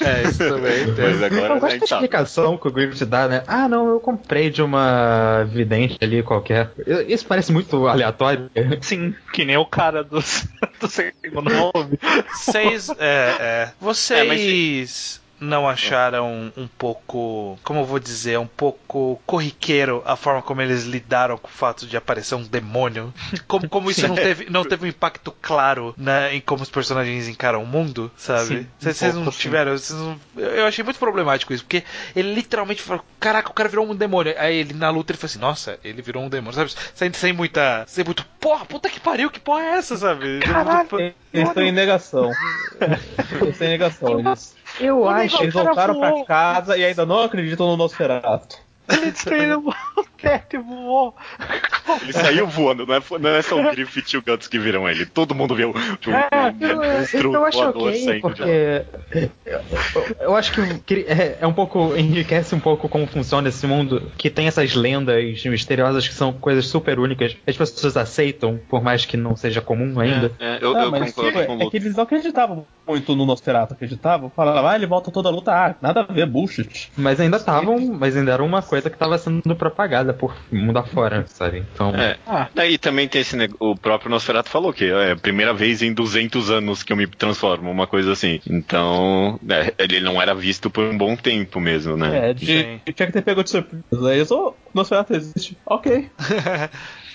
É, isso também. Mas tem. agora Eu gosto da gente sabe. explicação que o Griffith dá, né? Ah, não, eu comprei de uma vidente ali qualquer. Isso parece muito aleatório. Sim, que nem o cara do, do segundo nome. Vocês, é, é, vocês não acharam um pouco, como eu vou dizer, um pouco corriqueiro a forma como eles lidaram com o fato de aparecer um demônio? Como, como isso não teve, não teve um impacto claro né, em como os personagens encaram o mundo, sabe? Vocês não tiveram. vocês não- eu achei muito problemático isso, porque ele literalmente falou: Caraca, o cara virou um demônio. Aí ele na luta ele falou assim: Nossa, ele virou um demônio, sabe? Sem, sem muita. Sem muito. Porra, puta que pariu, que porra é essa, sabe? Eles estão em negação. Eles estão em negação. Eles, Eu acho. eles voltaram pra casa e ainda não acreditam no Nosferatu. Ele destruiu teto e voou. Ele saiu voando, não é, não é só o Griffith e o Guts que viram ele. Todo mundo viu. Tipo, É, um eu, monstro eu acho porque eu, eu acho que é, é um pouco enriquece um pouco como funciona esse mundo que tem essas lendas misteriosas que são coisas super únicas. As pessoas aceitam, por mais que não seja comum ainda. É, eu, Não, eu mas concordo tipo, com o é que eles não acreditavam muito no Nosferatu, acreditavam? Falavam, ah, ele volta toda a luta, ah, nada a ver, bullshit. Mas ainda estavam, mas ainda era uma coisa que estava sendo propagada por mundo afora, sabe? Então, É. Ah. Daí também tem esse neg- o próprio Nosferatu falou que é a primeira vez em 200 anos que eu me transformo, uma coisa assim. Então, é, ele não era visto por um bom tempo mesmo, né? É, de, tinha que ter pego de surpresa. Aí eu sou, Nosferatu existe. Ok.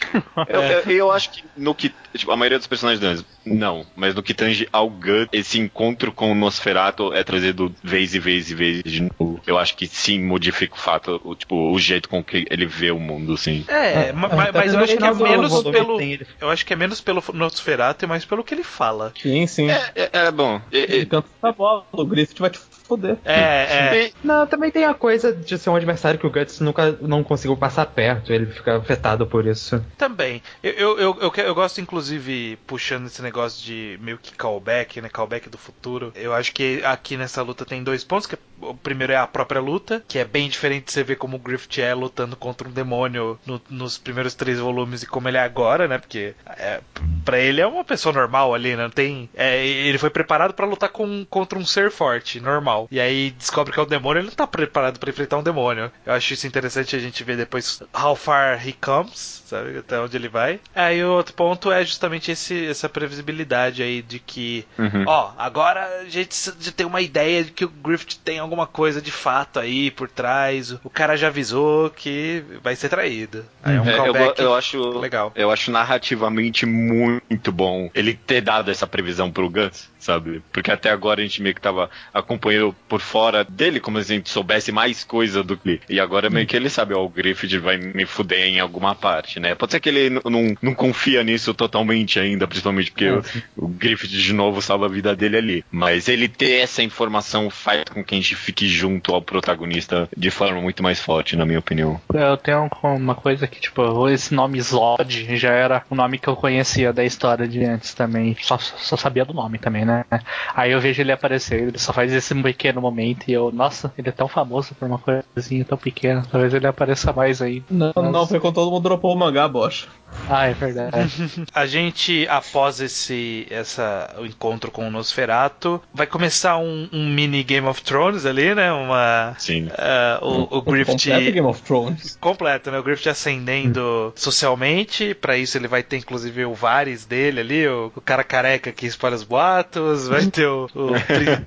Eu, eu, eu acho que no que. Tipo, a maioria dos personagens não. Mas no que tange ao Gut, esse encontro com o Nosferatu é trazido vez e vez e vez de novo. Eu acho que sim modifica o fato, o, tipo, o jeito com que ele vê o mundo, sim. É, ma- até ma- mas eu acho que é menos pelo. Eu acho que é menos pelo Nosferatu e mais pelo que ele fala. Sim, sim. É, é, é bom. É, é, canta essa bola, o Griffith vai te foder. É, é. Não, também tem a coisa de ser um adversário que o Guts nunca não conseguiu passar perto, ele fica afetado por isso. Também. Eu, eu, eu, eu, gosto, inclusive, puxando esse negócio de meio que callback, né? Callback do futuro. Eu acho que aqui nessa luta tem dois pontos. Que o primeiro é a própria luta, que é bem diferente de você ver como o Griffith é lutando contra um demônio no- nos primeiros três volumes e como ele é agora, né? Porque é, para ele é uma pessoa normal ali, né? Não tem. é, ele foi preparado pra lutar com, contra um ser forte, normal. E aí descobre que é um demônio, ele não tá preparado pra enfrentar um demônio. Eu acho isso interessante a gente ver depois how far he comes, sabe? Até onde ele vai. Aí o outro ponto é justamente esse, essa previsibilidade aí de que, Uhum. ó, agora a gente já tem uma ideia de que o Griffith tem alguma coisa de fato aí por trás. O cara já avisou que vai ser traído. Aí é um É, eu, callback eu acho legal. Eu acho narrativamente muito bom ele ter dado essa previsão pro Guts, sabe? Porque até agora a gente meio que tava acompanhando por fora dele, como se a gente soubesse mais coisa do que. E agora meio que ele sabe, ó, o Griffith vai me fuder em alguma parte, né? Pode ser que ele não, não confia nisso totalmente ainda, principalmente porque o, o Griffith de novo salva a vida dele ali. Mas ele ter essa informação faz com que a gente fique junto ao protagonista de forma muito mais forte, na minha opinião. Eu tenho uma coisa que, tipo, esse nome Zod já era um nome que eu conhecia da história de antes também. Só, só sabia do nome também, né? Aí eu vejo ele aparecer, ele só faz esse pequeno momento e eu, nossa, ele é tão famoso por uma coisinha tão pequena. Talvez ele apareça mais aí. Não, Mas- não, foi quando todo mundo dropou o mangá, bocha. Ah, é verdade. A gente, após esse essa, o encontro com o Nosferatu, vai começar um, um mini Game of Thrones ali, né? Uma. Sim. ah, o, o Griffith. Completo Game of Thrones. completo, né? O Griffith ascendendo socialmente. Pra isso ele vai ter inclusive o Varys dele ali, o, o cara careca que espalha os boatos. Vai ter o, o,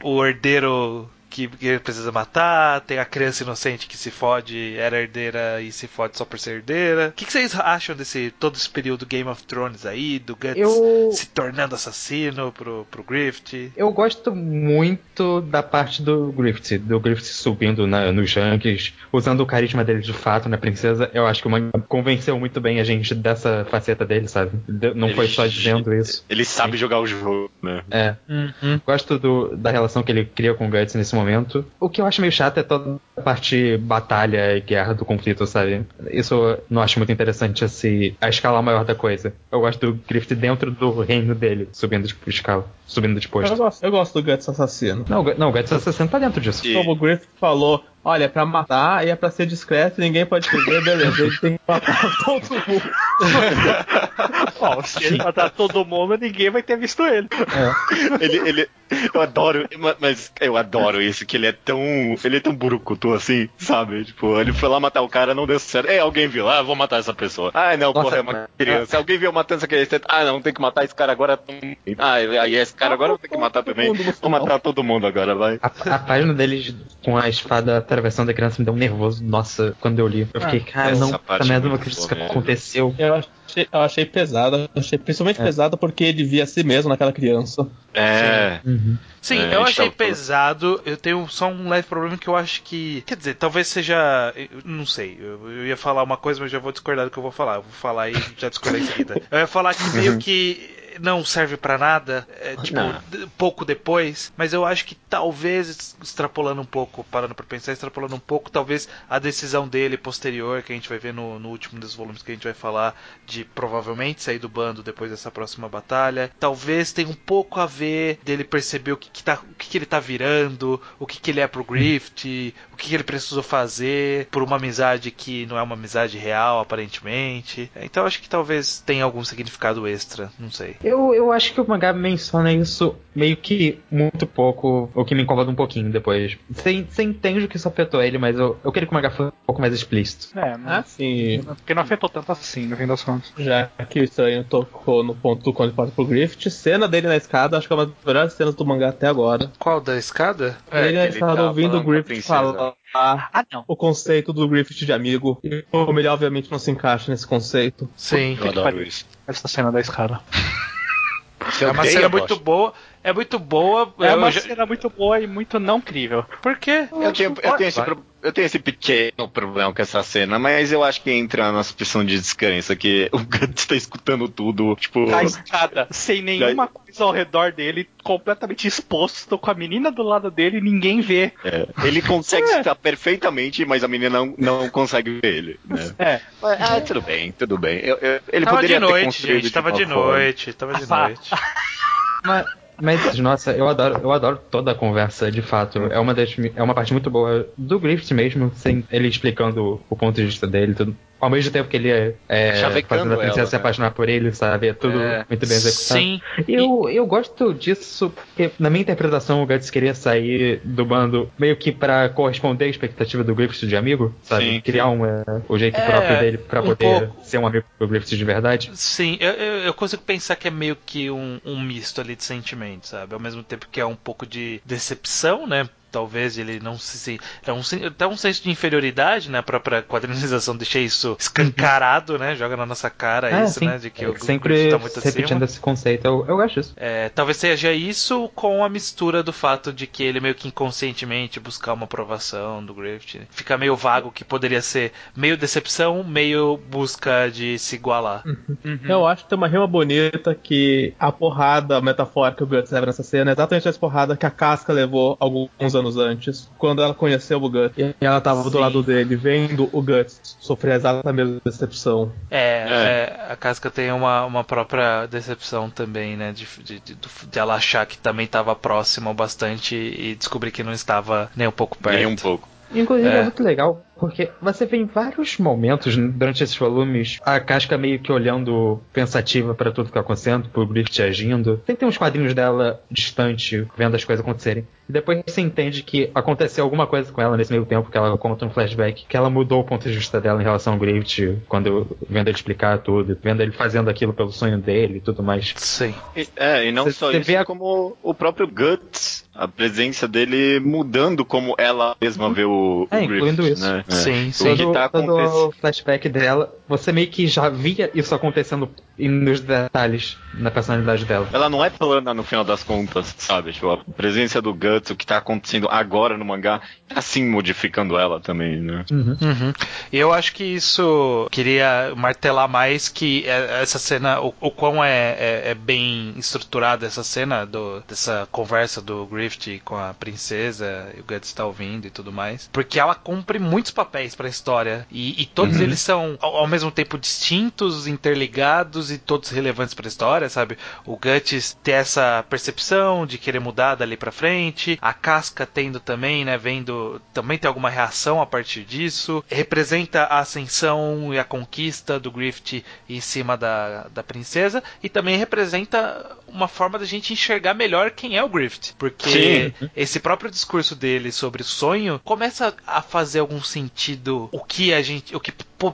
o herdeiro. Que, precisa matar, tem a criança inocente que se fode, era herdeira e se fode só por ser herdeira. O que, que vocês acham desse todo esse período Game of Thrones aí, do Guts Eu se tornando assassino pro, pro Griffith? eu gosto muito da parte do Griffith, do Griffith subindo na, nos rankings, usando o carisma dele de fato na princesa. Eu acho que o manga convenceu muito bem a gente dessa faceta dele, sabe? De- Não foi Ele- só dizendo isso. Ele sabe jogar o jogo, né? É. Gosto do- da relação que ele cria com o Guts nesse momento. O que eu acho meio chato é toda a parte batalha e guerra do conflito, sabe? Isso eu não acho muito interessante, assim, a escala maior da coisa. Eu gosto do Griffith dentro do reino dele, subindo de escala, subindo de Eu posto. gosto, eu gosto do Guts assassino. Não, não, o Guts assassino tá dentro disso. E- Como o Griffith falou, olha, é pra matar e é pra ser discreto, ninguém pode perder, beleza. Ele tem que matar todo mundo. Bom, se ele matar todo mundo, ninguém vai ter visto ele. ele, ele, eu adoro, ma- mas eu adoro isso, que ele é tão, ele é tão burucutu assim, sabe? Tipo, ele foi lá matar o cara, não deu certo. É, alguém viu, ah, vou matar essa pessoa. Ah, não, Nossa, porra, é uma criança. Alguém viu matando essa criança. Ah, não, tem que matar esse cara agora. Ah, aí esse cara agora eu tenho que matar também. Vou matar todo mundo agora, vai. A, a página deles com a espada atravessando a criança me deu um nervoso. Nossa, quando eu li. Eu fiquei, cara, essa não, essa merda é não muito acredito que aconteceu. Eu achei, eu achei pesado, eu achei principalmente pesado porque ele via a si mesmo naquela criança. É. Uhum. Sim, É, eu achei pesado. Eu tenho só um leve problema que eu acho que. Quer dizer, talvez seja. eu Não sei. Eu, eu ia falar uma coisa, mas já vou discordar do que eu vou falar. Eu vou falar e já discordar em seguida. Eu ia falar que meio que. Não serve pra nada, é, tipo, Não. d- pouco depois, mas eu acho que talvez, extrapolando um pouco, parando pra pensar, extrapolando um pouco, talvez a decisão dele posterior, que a gente vai ver no, no último dos volumes que a gente vai falar, de provavelmente sair do bando depois dessa próxima batalha, talvez tenha um pouco a ver dele perceber o que, que, tá, o que, que ele tá virando, o que, que ele é pro Grift, o que, que ele precisou fazer por uma amizade que não é uma amizade real, aparentemente. Então acho que talvez tenha algum significado extra, não sei. Eu, eu acho que o mangá menciona isso meio que muito pouco, o que me incomoda um pouquinho depois. Você, você entende o que isso afetou ele, mas eu, eu queria que o mangá fosse um pouco mais explícito. É, não, Assim, porque não afetou tanto assim, no fim das contas. já que o estranho tocou no ponto do quando ele passa pro Griffith, cena dele na escada, acho que é uma das melhores cenas do mangá até agora. Qual da escada? É, ele na ele escada tá ouvindo o Griffith falar Ah, não. o conceito do Griffith de amigo. E como ele obviamente não se encaixa nesse conceito. Sim. Eu adoro isso. Essa cena da escada. Você É uma odeia, cena muito boa. É muito boa. É eu uma já- cena muito boa e muito não crível. Por quê? Eu tenho, eu, tenho esse, pro- eu tenho esse pequeno problema com essa cena, mas eu acho que entra na suspensão de descrença, que o Guts tá escutando tudo, tipo... Na escada, sem nenhuma coisa ao redor dele, completamente exposto, com a menina do lado dele, ninguém vê. é, ele consegue escutar perfeitamente, mas a menina não, não consegue ver ele, né? É. Mas, Ah, tudo bem, tudo bem. Eu- eu- ele tava de poderia ter noite, construído gente. Tava de forma. noite. Tava de noite. Mas, mas, nossa, eu adoro, eu adoro toda a conversa, de fato. É uma, das, é uma parte muito boa do Griffith mesmo, sem ele explicando o ponto de vista dele, tudo. Ao mesmo tempo que ele é, é fazendo a princesa ela, se né? apaixonar por ele, sabe? É tudo É. muito bem executado. Sim. Eu, eu gosto disso, porque na minha interpretação o Guts queria sair do bando meio que pra corresponder à expectativa do Griffith de amigo, sabe? Sim, Criar um, é, o jeito É, próprio dele pra um poder pouco. ser um amigo do Griffith de verdade. Sim, eu, eu, eu consigo pensar que é meio que um, um misto ali de sentimentos, sabe? Ao mesmo tempo que é um pouco de decepção, né? Talvez ele não se. é um, até um senso de inferioridade, né? A própria quadrinização deixa isso escancarado, né? Joga na nossa cara Ah, isso, sim. né? De que É, o sempre Griffith tá muito repetindo acima. esse conceito, eu, eu gosto disso. É, talvez seja isso com a mistura do fato de que ele meio que inconscientemente buscar uma aprovação do Griffith. Fica meio vago que poderia ser meio decepção, meio busca de se igualar. Eu acho que tem uma rima bonita que a porrada metafórica que o Guts leva nessa cena é exatamente essa porrada que a Casca levou alguns anos antes, quando ela conheceu o Guts. E ela tava do Sim. lado dele, vendo o Guts sofrer exatamente a mesma decepção. É, é, a Casca tem uma, uma própria decepção também, né? De, de, de, de ela achar que também estava próxima o bastante e descobrir que não estava nem um pouco perto. Nem um pouco. Inclusive é. É. muito legal, porque você vê em vários momentos durante esses volumes a Casca meio que olhando pensativa pra tudo que tá acontecendo, pro Griffith agindo. Tem que ter uns quadrinhos dela distante, vendo as coisas acontecerem. E depois você entende que aconteceu alguma coisa com ela nesse meio tempo, que ela conta um flashback, que ela mudou o ponto de vista dela em relação ao Griffith, quando vendo ele explicar tudo, vendo ele fazendo aquilo pelo sonho dele e tudo mais. Sim. E- É, e não Cê- só cê isso, vê a- como o próprio Guts, a presença dele mudando como ela mesma vê o, o É, incluindo Griffith, isso. né? É. Sim, sim. todo, tá todo o flashback dela, você meio que já via isso acontecendo nos detalhes na personalidade dela. Ela não é plana no final das contas, sabe? Tipo, a presença do Guts, o que tá acontecendo agora no mangá, tá assim modificando ela também, né? Uhum. E eu acho que isso queria martelar mais que é- essa cena, o, o quão é, é- é bem estruturada essa cena do, dessa conversa do Griffith com a princesa, e o Guts está ouvindo e tudo mais. Porque ela cumpre muitos papéis pra história. E, e todos eles são ao, ao mesmo tempo distintos, interligados e todos relevantes pra história, sabe? O Guts ter essa percepção de querer mudar dali pra frente, a Casca tendo também, né, vendo, também tem alguma reação a partir disso, representa a ascensão e a conquista do Griffith em cima da, da princesa e também representa uma forma da gente enxergar melhor quem é o Griffith, porque esse próprio discurso dele sobre o sonho começa a fazer algum sentido o que a gente, o que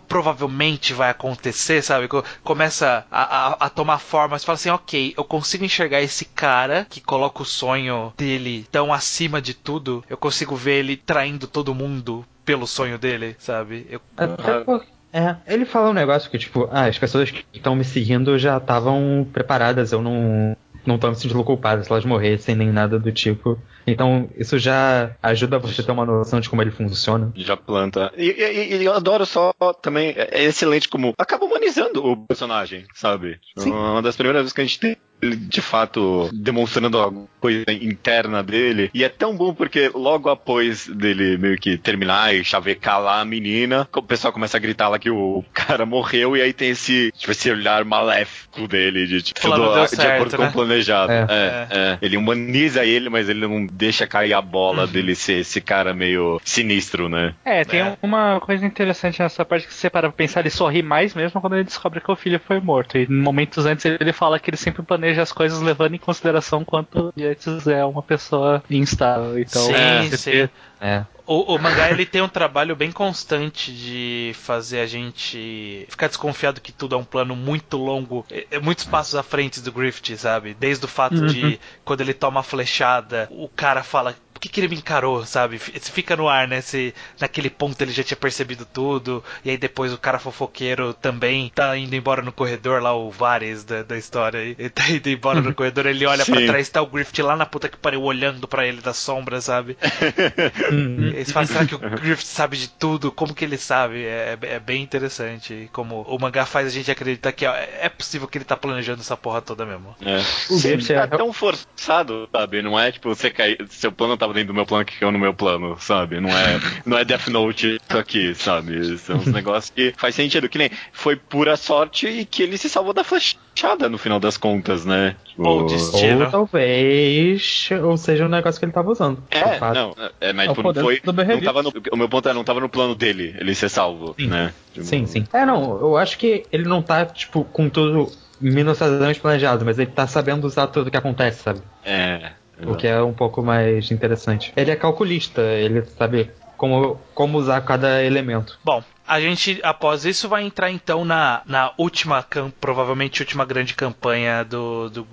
provavelmente vai acontecer, sabe? Co- Começa a, a- a tomar forma, você fala assim, ok, eu consigo enxergar esse cara que coloca o sonho dele tão acima de tudo, eu consigo ver ele traindo todo mundo pelo sonho dele, sabe? Eu- Até porque. É, ele fala um negócio que, tipo, ah, as pessoas que estão me seguindo já estavam preparadas, eu não. Não tô me sentindo culpado se elas morressem nem nada do tipo. Então, isso já ajuda você a ter uma noção de como ele funciona. Já planta. E, e- e eu adoro só também. É é excelente como acaba humanizando o personagem, sabe? Sim. Uma das primeiras vezes que a gente tem de fato demonstrando alguma coisa interna dele. E é tão bom porque logo após dele meio que terminar e chavecar lá a menina, o pessoal começa a gritar lá que o cara morreu e aí tem esse, tipo, esse olhar maléfico dele de tipo, tudo deu de certo, acordo com né? o planejado. É. É, é. Ele humaniza ele, mas ele não deixa cair a bola dele ser esse cara meio sinistro, né? É, tem É. uma coisa interessante nessa parte que você para pra pensar, ele sorri mais mesmo quando ele descobre que o filho foi morto. E momentos antes ele fala que ele sempre planeja as coisas levando em consideração quanto antes é uma pessoa instável. Então, sim, você sim. É. O, o mangá ele tem um trabalho bem constante de fazer a gente ficar desconfiado que tudo é um plano muito longo, é, é muitos passos à frente do Griffith, sabe? Desde o fato de quando ele toma a flechada, o cara fala que, que ele me encarou, sabe? Se fica no ar, né? Se naquele ponto ele já tinha percebido tudo, e aí depois o cara fofoqueiro também tá indo embora no corredor, lá o Vares da, da história aí. Ele tá indo embora no corredor, ele olha pra Sim. trás, tá o Griffith lá na puta que pariu olhando pra ele da sombra, sabe? Eles falam, será que o Griffith sabe de tudo? Como que ele sabe? É, é bem interessante. Como o mangá faz a gente acreditar que ó, é possível que ele tá planejando essa porra toda mesmo. É. O Griffith é- é tão forçado, sabe? Não é tipo, você cai, seu plano tava dentro do meu plano que caiu no meu plano, sabe? Não é, não é Death Note isso aqui, sabe? São uns negócios que faz sentido, que nem foi pura sorte e que ele se salvou da flechada no final das contas, né? Tipo, Ou destino. Ou talvez, ou seja, um negócio que ele tava usando. É, não, é, mas É o tipo, não foi. Não tava no, o meu ponto é, não tava no plano dele, ele ser salvo, Sim. né? Tipo, Sim, sim. É, não, eu acho que ele não tá, tipo, com tudo minuciosamente planejado, mas ele tá sabendo usar tudo que acontece, sabe? É. O que é um pouco mais interessante. Ele é calculista, ele sabe como, como usar cada elemento. Bom, a gente, após isso, vai entrar então na, na última, provavelmente última grande campanha do, do,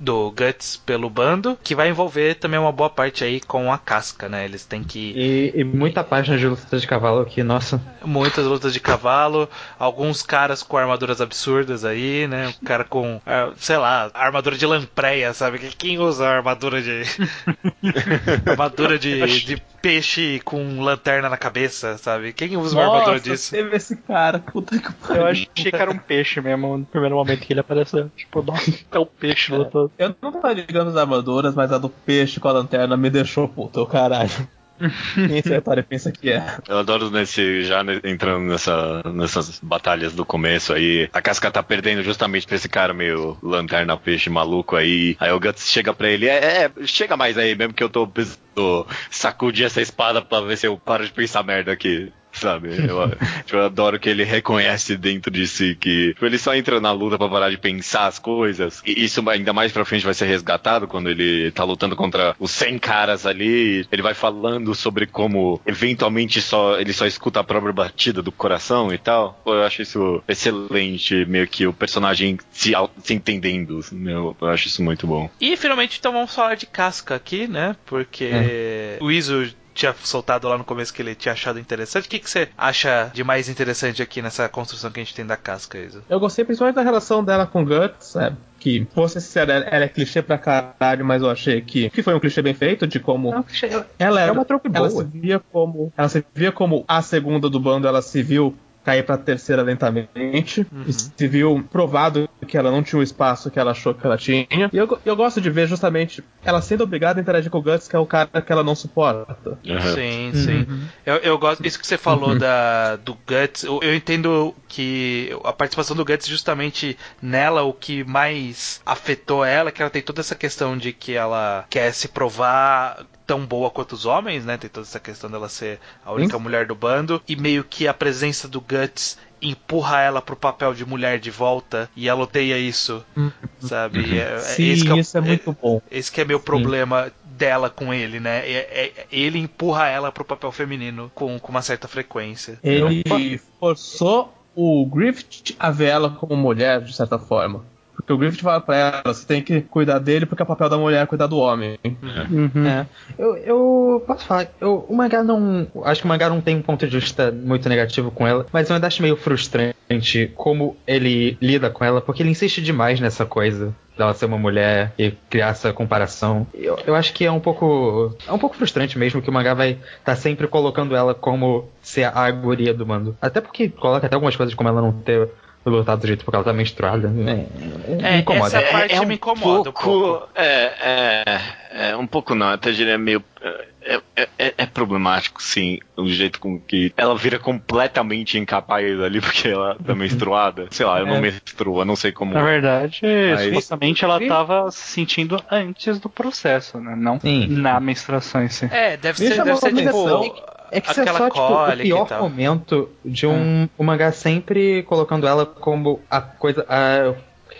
do Guts pelo bando, que vai envolver também uma boa parte aí com a casca, né? Eles têm que E, e muita página de luta de cavalo que, nossa. muitas lutas de cavalo, alguns caras com armaduras absurdas aí, né? O cara com, ah, sei lá, armadura de lampreia, sabe? Quem usa armadura de. armadura de, de peixe com lanterna na cabeça, sabe? Quem usa uma armadura Nossa, disso? teve esse cara, puta que pariu. Eu achei que era um peixe mesmo no primeiro momento que ele apareceu. Tipo, nossa, é um peixe lutando. Eu não tava ligando as armaduras, mas a do peixe com a lanterna me deixou puto, caralho. Quem esse otário pensa que é? Eu adoro nesse, já entrando nessa, nessas batalhas do começo aí. A casca tá perdendo justamente pra esse cara meio lanterna peixe maluco aí. Aí o Guts chega pra ele: é, é, chega mais aí, mesmo que eu tô precisando sacudir essa espada pra ver se eu paro de pensar merda aqui. Sabe? Eu, tipo, eu adoro que ele reconhece dentro de si que tipo, ele só entra na luta pra parar de pensar as coisas. E isso ainda mais pra frente vai ser resgatado quando ele tá lutando contra os 100 caras ali. Ele vai falando sobre como eventualmente só ele só escuta a própria batida do coração e tal. Pô, eu acho isso excelente, meio que o personagem se, se entendendo. Eu, eu acho isso muito bom. E finalmente então vamos falar de casca aqui, né? Porque o Iso tinha soltado lá no começo que ele tinha achado interessante. O que, que você acha de mais interessante aqui nessa construção que a gente tem da casca, Iso? Eu gostei principalmente da relação dela com o Guts, sabe? Que, vou ser sincero, ela, ela é clichê pra caralho, mas eu achei que, que foi um clichê bem feito, de como ela era, É uma tropa ela boa. se via como ela se via como a segunda do bando, ela se viu cair pra terceira lentamente Uhum. e se viu provado que ela não tinha o espaço que ela achou que ela tinha. E eu, eu gosto de ver justamente ela sendo obrigada a interagir com o Guts, que é o cara que ela não suporta. Uhum. Sim, sim. Eu, eu gosto. Isso que você falou da, do Guts, eu, eu entendo que a participação do Guts justamente nela, o que mais afetou ela, é que ela tem toda essa questão de que ela quer se provar tão boa quanto os homens, né? Tem toda essa questão dela ser a única mulher do bando. E meio que a presença do Guts empurra ela pro papel de mulher de volta e ela odeia isso, sabe? E é- é Sim, esse que é isso é muito bom. esse que é meu problema dela com ele, né? É- é- ele empurra ela pro papel feminino com, com uma certa frequência. Ele forçou o Griffith a ver ela como mulher, de certa forma. Porque o Griffith fala pra ela, você tem que cuidar dele porque é o papel da mulher é cuidar do homem. Uhum. É. Eu, eu posso falar, eu, o mangá não. Acho que o mangá não tem um ponto de vista muito negativo com ela, mas eu ainda acho meio frustrante como ele lida com ela, porque ele insiste demais nessa coisa dela ser uma mulher e criar essa comparação. Eu, eu acho que é um pouco. É um pouco frustrante mesmo que o mangá vai estar sempre colocando ela como ser a guria do mando. Até porque coloca até algumas coisas como ela não ter lutar do jeito porque ela tá menstruada. É, É, me incomoda. essa parte me incomoda um pouco. É, é, é um pouco não, até diria meio. É, é, é- é problemático, sim, o jeito com que ela vira completamente incapaz ali porque ela tá menstruada. Sei lá, eu não É. menstrua, não sei como. Na verdade, Mas- supostamente ela tava se sentindo antes do processo, né? Não Sim. na menstruação em si. É, deve ser, deve ser tipo. É que isso é aquela só tipo, o pior momento de um, um mangá sempre colocando ela como a coisa. a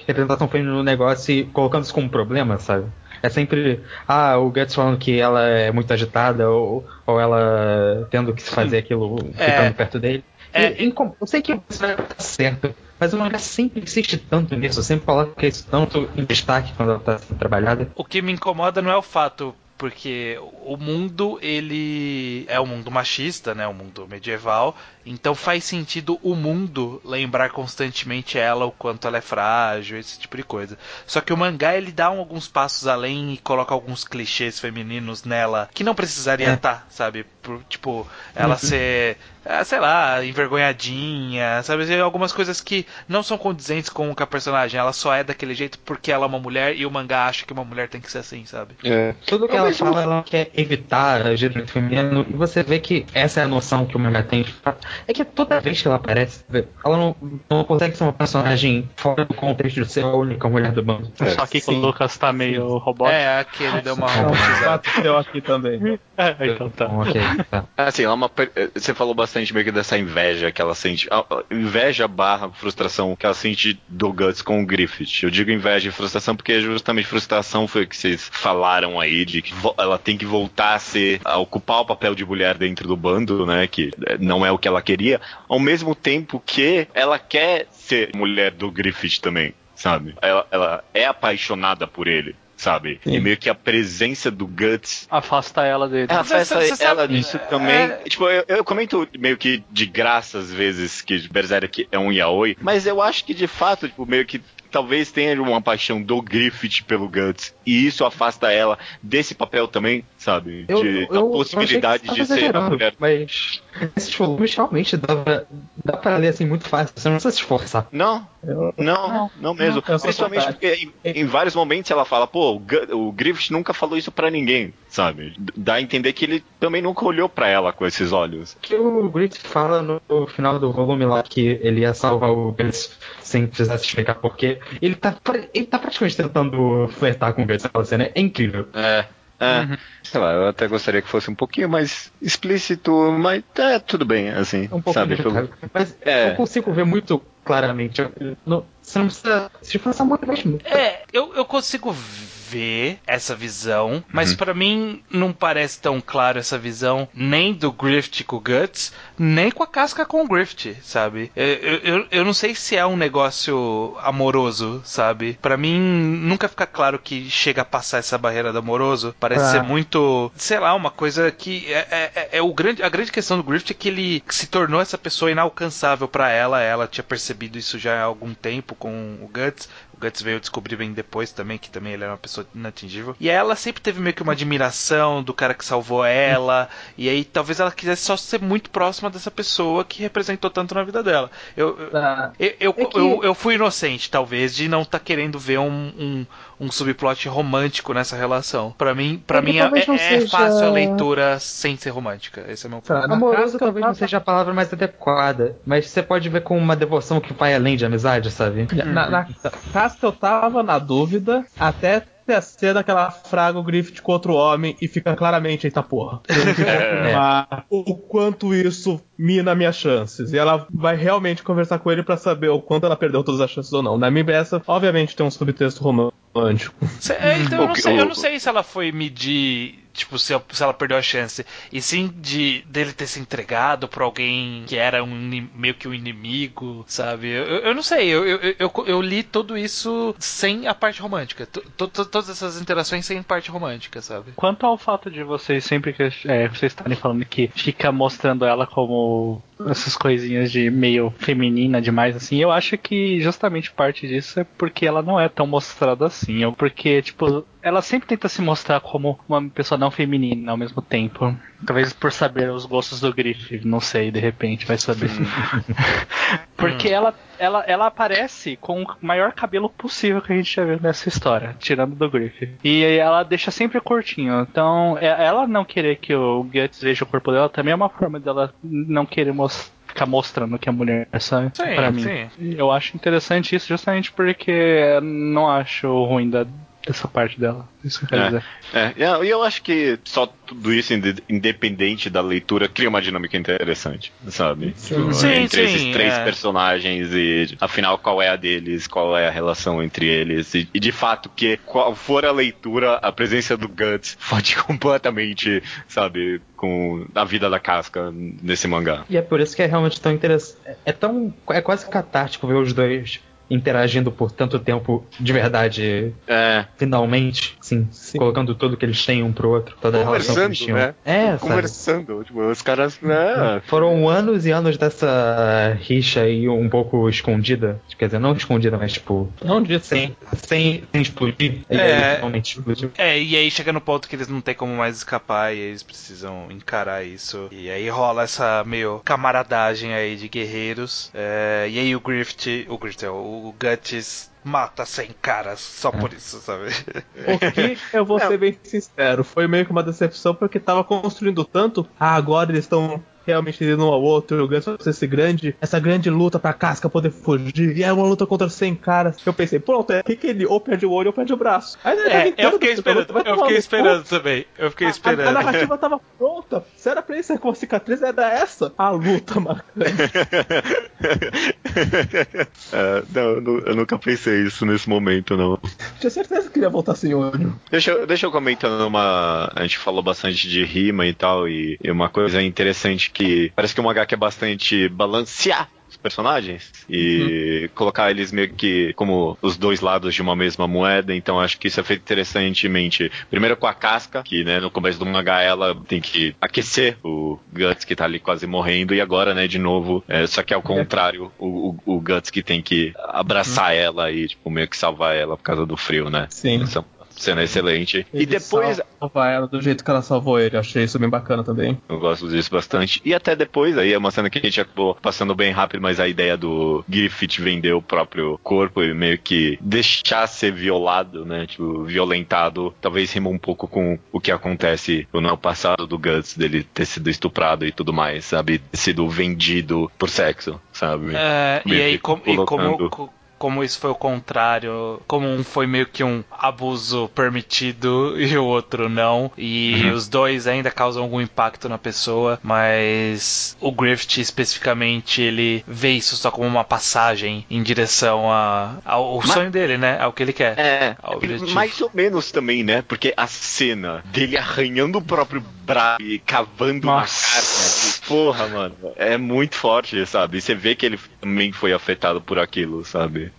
representação feminina no negócio e colocando isso como problema, sabe? É sempre, ah, o Guts falando que ela é muito agitada, ou, ou ela tendo que se fazer aquilo É. ficando perto dele. É. E, eu sei que isso vai estar certo, mas o mangá sempre insiste tanto nisso, sempre coloca isso tanto em destaque quando ela está sendo trabalhada. O que me incomoda não é o fato, porque o mundo ele é um mundo machista, né, um mundo medieval, então faz sentido o mundo lembrar constantemente ela o quanto ela é frágil, esse tipo de coisa. Só que o mangá ele dá alguns passos além e coloca alguns clichês femininos nela que não precisaria É. estar, sabe? Por, tipo, ela ser, ah, sei lá, envergonhadinha, sabe? Tem Algumas coisas que não são condizentes com o que a personagem, ela só é daquele jeito porque ela é uma mulher e o mangá acha que uma mulher tem que ser assim, sabe? É. Tudo que ela fala, ela quer evitar o gênero feminino, e você vê que essa é a noção que o mangá tem. de fato. É que toda vez que ela aparece, ela não, não consegue ser uma personagem fora do contexto de ser a única mulher do bando. Só que sim. o Lucas tá meio robótico. É, aquele deu uma Não, robotizada. bateu aqui também. É, então tá. Bom, ok, tá. Assim, ela é uma per- você falou bastante meio que dessa inveja que ela sente. Inveja barra frustração que ela sente do Guts com o Griffith. Eu digo inveja e frustração porque justamente frustração foi o que vocês falaram aí, de que ela tem que voltar a ser, a ocupar o papel de mulher dentro do bando, né? Que eh, não é o que ela queria, ao mesmo tempo que ela quer ser mulher do Griffith também, sabe? Ela, ela é apaixonada por ele. Sabe? E meio que a presença do Guts Afasta ela dele. ela Mas faz você- você ela sabe- disso também. é- Tipo, eu, eu comento meio que de graça às vezes que Berserk é um yaoi, mas eu acho que de fato, tipo, meio que talvez tenha uma paixão do Griffith pelo Guts e isso afasta ela desse papel também, sabe? de a possibilidade eu de ser tava a mulher. Mas esses volumes realmente dá pra, dá pra ler assim muito fácil, você não precisa se esforçar. Não, Eu- não, não, mesmo. sou Principalmente porque em, em vários momentos ela fala, pô, o, o Griffith nunca falou isso pra ninguém, sabe? Dá a entender que ele também nunca olhou pra ela com esses olhos. que o Griffith fala no final do volume lá que ele ia salvar o Guts sem precisar se explicar porquê. Ele tá, ele tá praticamente tentando flertar com o Guts naquela cena. É incrível. É. É, Uhum. sei lá, eu até gostaria que fosse um pouquinho mais explícito, mas é tudo bem, assim, É um pouco sabe? Mas É. eu consigo ver muito claramente. Não- você não precisa se esforçar muito. É, eu, eu consigo ver essa visão, mas Uhum. pra mim não parece tão claro essa visão nem do Grift com o Guts, nem com a casca com o Grift, sabe? Eu, eu, eu- não sei se é um negócio amoroso, sabe? Pra mim nunca fica claro que chega a passar essa barreira do amoroso. Parece Ah. ser muito, sei lá, uma coisa que é, é- é- é o grande, a grande questão do Grift é que ele se tornou essa pessoa inalcançável pra ela. Ela tinha percebido isso já há algum tempo com o Guts. O Guts veio descobrir bem depois também que também ele era uma pessoa inatingível. E ela sempre teve meio que uma admiração do cara que salvou ela. E aí talvez ela quisesse só ser muito próxima dessa pessoa que representou tanto na vida dela. Eu, eu, Ah, eu, eu, É que- eu, eu fui inocente, talvez, de não estar querendo ver um, um, um subplot romântico nessa relação. Pra mim, pra É mim é, é seja- fácil a leitura sem ser romântica. Esse é meu ponto. Tá, Amoroso casca talvez não tava- seja a palavra mais adequada, mas você pode ver com uma devoção que vai além de amizade, sabe? Na, na casca eu tava na dúvida até ter a cena que ela fraga o Griffith com outro homem e fica claramente, eita porra. Que confirmar o quanto isso mina minhas chances. E ela vai realmente conversar com ele pra saber o quanto ela perdeu todas as chances ou não. Na minha essa, obviamente, tem um subtexto romântico. Cê- é, então eu não, sei, eu não sei se ela foi medir, tipo, se, ela perdeu a chance. E sim de dele ter se entregado pra alguém que era um meio que um inimigo, sabe? Eu, eu- não sei, eu, eu, eu, eu- li tudo isso sem a parte romântica. To- to- to- todas essas interações sem parte romântica, sabe? Quanto ao fato de vocês sempre que é, vocês estarem falando que fica mostrando ela como essas coisinhas de meio feminina demais assim, eu acho que justamente parte disso é porque ela não é tão mostrada assim, ou porque tipo ela sempre tenta se mostrar como uma pessoa não feminina ao mesmo tempo. Talvez por saber os gostos do Griff, não sei, de repente, vai saber. Porque ela, ela, ela aparece com o maior cabelo possível que a gente já viu nessa história, tirando do Griff. E ela deixa sempre curtinho. Então, é- ela não querer que o Guts veja o corpo dela também é uma forma dela não querer mostrar. Ficar mostrando que é mulher, sabe? Sim, pra mim. sim. Eu acho interessante isso justamente porque não acho ruim da, dessa parte dela. Isso que eu quero É. dizer. É, e eu- acho que só tudo isso, inde- independente da leitura, cria uma dinâmica interessante, sabe? Tipo, Sim, entre sim, esses três é. personagens e, afinal, qual é a deles, qual é a relação entre eles. E, e, de fato, que qual for a leitura, a presença do Guts fode completamente, sabe, com a vida da casca nesse mangá. E é por isso que é realmente tão interessante. É tão. É quase catártico ver os dois interagindo por tanto tempo de verdade, É, finalmente, sim, colocando tudo que eles têm um pro outro, toda a relação que eles Conversando, tinham. né? É, sabe? conversando, tipo, os caras. É, Foram anos e anos dessa rixa aí um pouco escondida. Quer dizer, não escondida, mas tipo, Não disse. sem, sem, sem explodir. E É. explodiu. É, e aí chega no ponto que eles não tem como mais escapar e eles precisam encarar isso. E aí rola essa meio camaradagem aí de guerreiros. É, e aí o Grift, o Grift, é, o Guts mata 100 caras só por isso, sabe? O que eu vou ser bem sincero, foi meio que uma decepção porque tava construindo tanto. Ah, agora eles estão realmente indo um ao outro, o Guts vai ser esse grande, essa grande luta pra casca poder fugir. E é uma luta contra 100 caras. Eu pensei, pronto, é aqui que ele ou perde o olho ou perde o braço. Aí É, eu fiquei esperando, luta, eu fiquei esperando também. Eu fiquei A, a esperando. narrativa tava pronta. Se era pra ser com a cicatriz, era essa. A luta marcante. É, não, eu eu nunca pensei isso nesse momento, não. Tinha certeza que ele ia voltar sem olho. Deixa, eu- deixa eu comentar numa. A gente falou bastante de rima e tal, e, e uma coisa interessante que parece que o mangá quer bastante balancear os personagens e colocar eles meio que como os dois lados de uma mesma moeda, então acho que isso é feito interessantemente. Primeiro com a casca, que né, no começo do mangá ela tem que aquecer o Guts que tá ali quase morrendo, e agora, né, de novo, é, só que ao contrário, o, o, o Guts que tem que abraçar ela e, tipo, meio que salvar ela por causa do frio, né? Sim. Essa cena excelente. e Ele depois, salva ela do jeito que ela salvou ele. Achei isso bem bacana também. eu gosto disso bastante. E até depois, aí é uma cena que a gente acabou passando bem rápido, mas a ideia do Griffith vender o próprio corpo e meio que deixar ser violado, né? Tipo, violentado, talvez rima um pouco com o que acontece no passado do Guts, dele ter sido estuprado e tudo mais, sabe? Ter sido vendido por sexo, sabe? É, e aí, como, e como, como isso foi o contrário, como um foi meio que um abuso permitido e o outro não, e Uhum. os dois ainda causam algum impacto na pessoa, mas o Griffith especificamente ele vê isso só como uma passagem em direção a, ao Mas- sonho dele, né? Ao que ele quer. É, mais ou menos também, né? Porque a cena dele arranhando o próprio braço e cavando Nossa. na carne. Porra, mano. É muito forte, sabe? E você vê que ele também foi afetado por aquilo, sabe?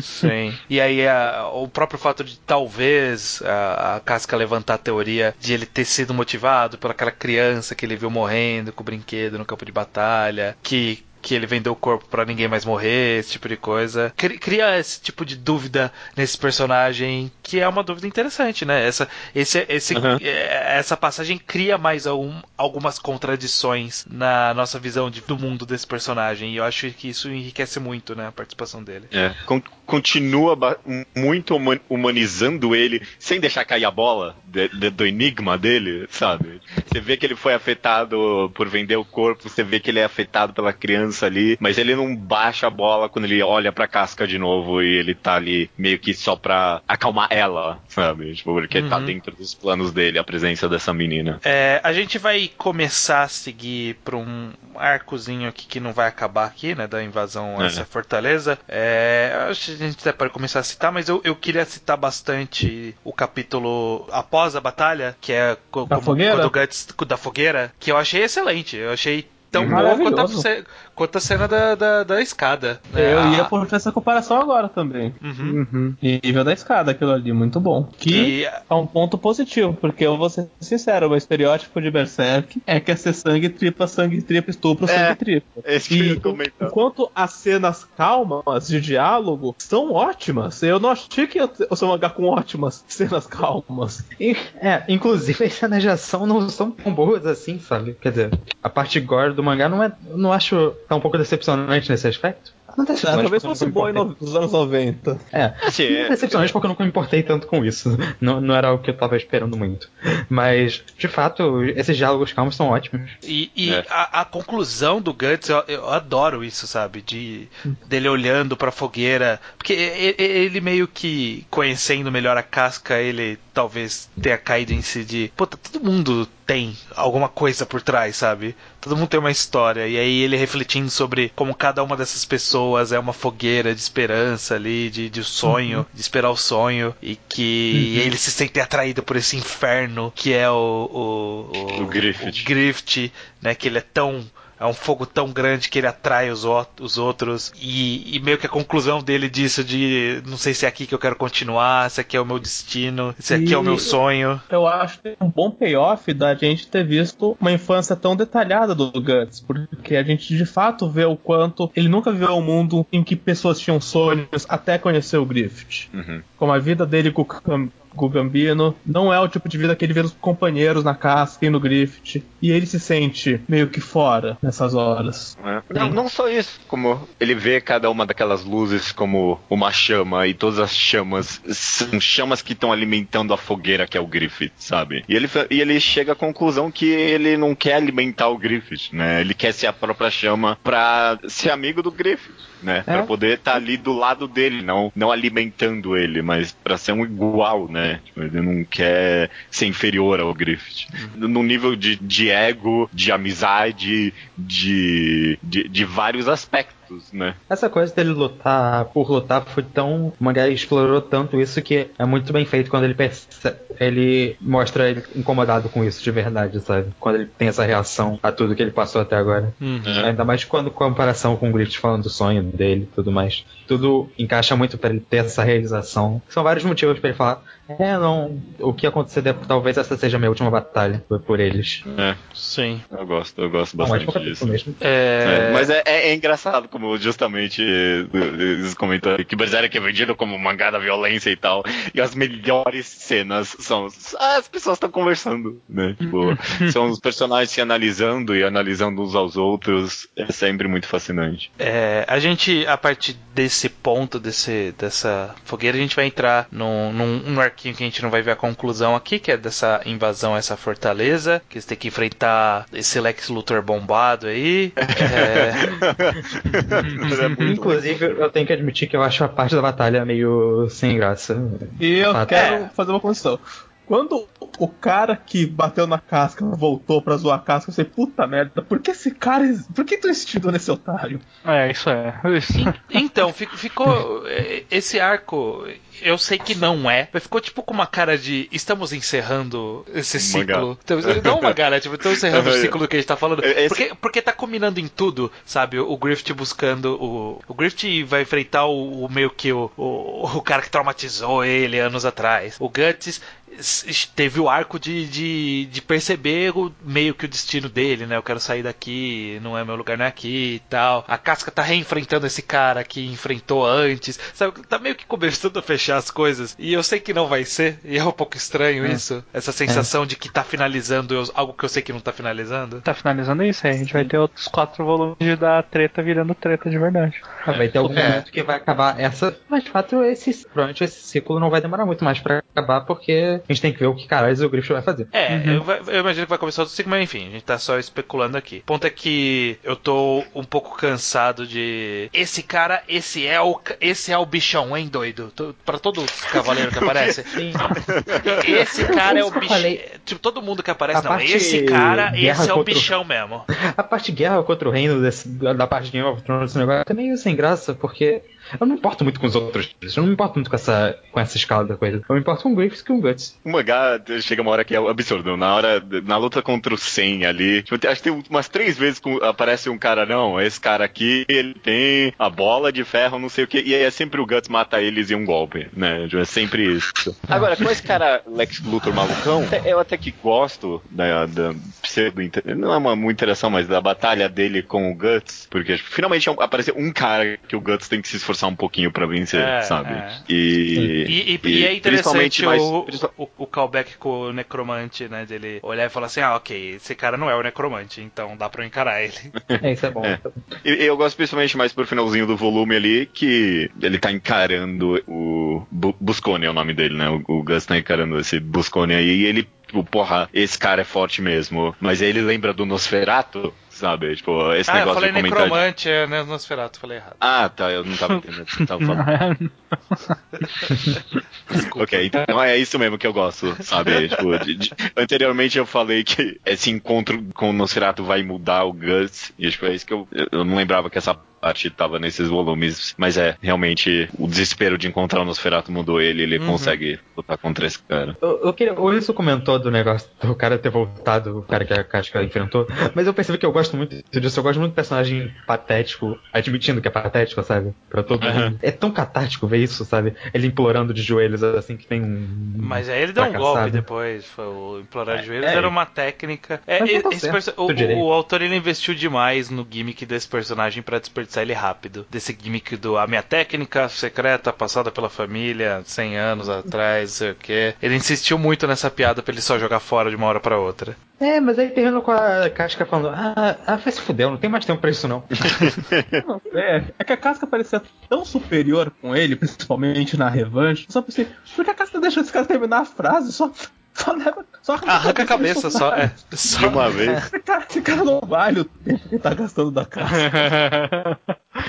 Sim. E aí a- o próprio fato de talvez a, a Casca levantar a teoria de ele ter sido motivado pelaquela criança que ele viu morrendo com o brinquedo no campo de batalha, que que ele vendeu o corpo pra ninguém mais morrer, esse tipo de coisa. Cri- Cria esse tipo de dúvida nesse personagem, que é uma dúvida interessante, né? Essa, esse, esse, Uhum. essa passagem cria mais algum- algumas contradições na nossa visão de- do mundo desse personagem. E eu acho que isso enriquece muito, né? A participação dele. É. Con- continua muito huma- humanizando ele sem deixar cair a bola de- de- do enigma dele, sabe? Você vê que ele foi afetado por vender o corpo, você vê que ele é afetado pela criança ali, mas ele não baixa a bola quando ele olha pra casca de novo e ele tá ali meio que só pra acalmar ela, sabe? Tipo, porque tá Uhum. dentro dos planos dele a presença dessa menina. É, a gente vai começar a seguir para um arcozinho aqui que não vai acabar aqui, né? Da invasão a É. essa fortaleza. É, acho que a gente até pode começar a citar, mas eu, eu queria citar bastante o capítulo após a batalha, que é Da como- fogueira? Guts da fogueira, que eu achei excelente. Eu achei tão boa quanto quanto a cena da, da, da escada. né? Eu ia por essa comparação agora também. Uhum. Uhum. Nível da escada, aquilo ali, muito bom. Que Que é um ponto positivo, porque eu vou ser sincero, o meu estereótipo de Berserk é que é ser sangue tripa, sangue tripa, estupro, É, sangue tripa. Esse que eu E ia comentar. enquanto as cenas calmas de diálogo são ótimas, eu não achei que eu sou um mangá com ótimas cenas calmas. E- É, inclusive as cenas de ação não são tão boas assim, sabe? Quer dizer, a parte gore do mangá não é. Não acho. Tá um pouco decepcionante nesse aspecto. Não é Ah, decepcionante. talvez fosse boa no- nos anos 90. É, Assim, não é é- decepcionante porque eu nunca me importei tanto com isso. Não, não era o que eu tava esperando muito. Mas, de fato, esses diálogos calmos são ótimos. E, e É. a, a conclusão do Guts, eu, eu adoro isso, sabe? De dele olhando pra fogueira. Porque ele meio que conhecendo melhor a casca, ele talvez tenha caído em si de. Puta, todo mundo tem alguma coisa por trás, sabe? Todo mundo tem uma história. E aí ele refletindo sobre como cada uma dessas pessoas é uma fogueira de esperança ali, de, de sonho, de esperar o sonho. E que ele se sente atraído por esse inferno que é o. O, O Griffith. o Griffith, né? Que ele é tão. É um fogo tão grande que ele atrai os, os outros. E, e meio que a conclusão dele disso de não sei se é aqui que eu quero continuar, se aqui é o meu destino, se aqui é o meu E- sonho. Eu acho que é um bom payoff da gente ter visto uma infância tão detalhada do Guts, porque a gente de fato vê o quanto ele nunca viveu um mundo em que pessoas tinham sonhos até conhecer o Griffith. Uhum. Como a vida dele com o Cam- com o Gambino não é o tipo de vida que ele vê os companheiros na casca e no Griffith, e ele se sente meio que fora nessas horas. É. Não, não só isso, como ele vê cada uma daquelas luzes como uma chama e todas as chamas são chamas que estão alimentando a fogueira que é o Griffith, sabe? E ele, e ele chega à conclusão que ele não quer alimentar o Griffith, né? Ele quer ser a própria chama pra ser amigo do Griffith, né? Pra poder estar ali do lado dele, não, não alimentando ele, mas pra ser um igual, né? Tipo, ele não quer ser inferior ao Griffith. No nível de, de ego, de amizade, de, de, de vários aspectos, né? Essa coisa dele lutar por lutar foi tão. O mangá explorou tanto isso que é muito bem feito quando ele perce- ele mostra ele incomodado com isso de verdade, sabe? Quando ele tem essa reação a tudo que ele passou até agora. Ainda mais quando comparação com o Griffith falando do sonho dele e tudo mais. Tudo encaixa muito pra ele ter essa realização. São vários motivos pra ele falar: é, não, o que acontecer, deve- talvez essa seja a minha última batalha foi por eles. É, Sim. eu gosto, eu gosto Não, mas bastante disso. mesmo. É, É, mas é, é- é engraçado como justamente eh, eles comentam que Berserk é vendido como mangá da violência e tal. E as melhores cenas são as pessoas estão conversando, né? Tipo, são os personagens se analisando e analisando uns aos outros. É sempre muito fascinante. É, a gente, a partir desse ponto, desse, dessa fogueira, a gente vai entrar num, num, num arquinho que a gente não vai ver a conclusão aqui, que é dessa invasão a essa fortaleza, que eles têm que enfrentar esse Lex Luthor bombado aí. É, É Inclusive, eu tenho que admitir que eu acho a parte da batalha meio sem graça. E eu Fato. quero É. fazer uma condição. Quando o cara que bateu na casca voltou pra zoar a casca, eu sei, puta merda, por que esse cara. Por que tu insistiu nesse otário? É, isso é. Isso. então, fico- ficou. é, Esse arco, eu sei que não é, mas ficou tipo com uma cara de estamos encerrando esse ciclo. Então, não mangá, né? Tipo, estamos encerrando o Uhum. ciclo do que a gente tá falando. Esse- Porque, porque tá combinando em tudo, sabe? O Griffith buscando. O, o Griffith vai enfrentar o, o meio que o, o, o cara que traumatizou ele anos atrás. O Guts teve o arco de, de, de perceber o, meio que o destino dele, né? Eu quero sair daqui, não é meu lugar, não é aqui e tal. A Casca tá reenfrentando esse cara que enfrentou antes, sabe? Tá meio que começando a fechar as coisas. E eu sei que não vai ser, e é um pouco estranho isso. Essa sensação de que tá finalizando eu- algo que eu sei que não tá finalizando. Tá finalizando isso aí. A gente vai ter outros quatro volumes da treta virando treta de verdade. Ah, vai ter algum É. momento que vai acabar essa. Mas de fato, esse, provavelmente esse ciclo não vai demorar muito mais pra acabar, porque a gente tem que ver o que caralho o Griffith vai fazer. É, eu, vai- eu imagino que vai começar outro ciclo, mas enfim, a gente tá só especulando aqui. O ponto é que eu tô um pouco cansado de. Esse cara, esse é o, esse é o bichão, hein, doido? Tô- Pra todo cavaleiro que aparece. Sim. Esse cara é o eu bichão. Tipo, todo mundo que aparece, A não. parte Esse cara, guerra esse é o contra o- bichão mesmo. A parte guerra contra o reino desse- da parte de Game of Thrones, esse negócio é meio sem graça, porque Eu não me importo muito com os outros. Eu não me importo muito com essa, com essa escala da coisa. Eu me importo com o Griffiths e com o Guts. O mangá chega uma hora que é absurdo. Na hora, na luta contra o Sen ali, tipo, acho que tem umas três vezes que aparece um cara, não, esse cara aqui, ele tem a bola de ferro, não sei o que, e aí é sempre o Guts mata eles em um golpe, né? É sempre isso. Agora, com esse cara Lex Luthor malucão, eu até que gosto da, da pseudo, não é uma muita interação, mas da batalha dele com o Guts, porque tipo, finalmente apareceu um cara que o Guts tem que se esforçar um pouquinho pra vencer, É, sabe? é. E, E, e- e é interessante principalmente o, mais- o, o callback com o necromante, né? Dele olhar e falar assim: ah, ok, esse cara não é o necromante, então dá pra eu encarar ele. É, isso é bom. É. E eu gosto principalmente mais pro finalzinho do volume ali, que ele tá encarando o. Bu Buscone é o nome dele, né? O, o Gus tá encarando esse Buscone aí e ele, tipo, porra, esse cara é forte mesmo. Mas aí ele lembra do Nosferato, sabe? Tipo, esse ah, eu negócio falei de comentar. necromante, é né, Nosferatu, falei errado. Ah, tá, eu não tava entendendo o que você tava falando. ok, então é isso mesmo que eu gosto, sabe? tipo, de- de- anteriormente eu falei que esse encontro com o Nosferatu vai mudar o Gus, e tipo, é isso que eu, eu não lembrava que essa parte tava nesses volumes, mas é, realmente, o desespero de encontrar o Nosferatu mudou ele, ele Uhum. consegue lutar contra esse cara. Eu, eu queria, o Wilson comentou do negócio do cara ter voltado, o cara que a Casca enfrentou, mas eu percebi que eu gosto muito disso, eu gosto muito do personagem patético, admitindo que é patético, sabe? Pra todo mundo. É tão catártico ver isso, sabe? Ele implorando de joelhos assim que tem um. Mas aí ele deu um golpe depois. Foi o implorar de joelhos é. era uma técnica. É, tá esse certo, perso- o, o autor ele investiu demais no gimmick desse personagem pra desperdiçar ele rápido. Desse gimmick do a minha técnica secreta passada pela família 100 anos atrás, não sei o que. Ele insistiu muito nessa piada pra ele só jogar fora de uma hora pra outra. É, mas aí termina com a Casca falando: Ah, ah vai se fuder, não tem mais tempo pra isso não. É, é que a casca parecia tão superior com ele, principalmente na revanche. Só pensei, por que a casca deixa esse cara terminar a frase? Só, só leva. Só Arranca a cabeça só. É, De só uma vez. Esse cara, esse cara não vale o tempo que tá gastando da casca.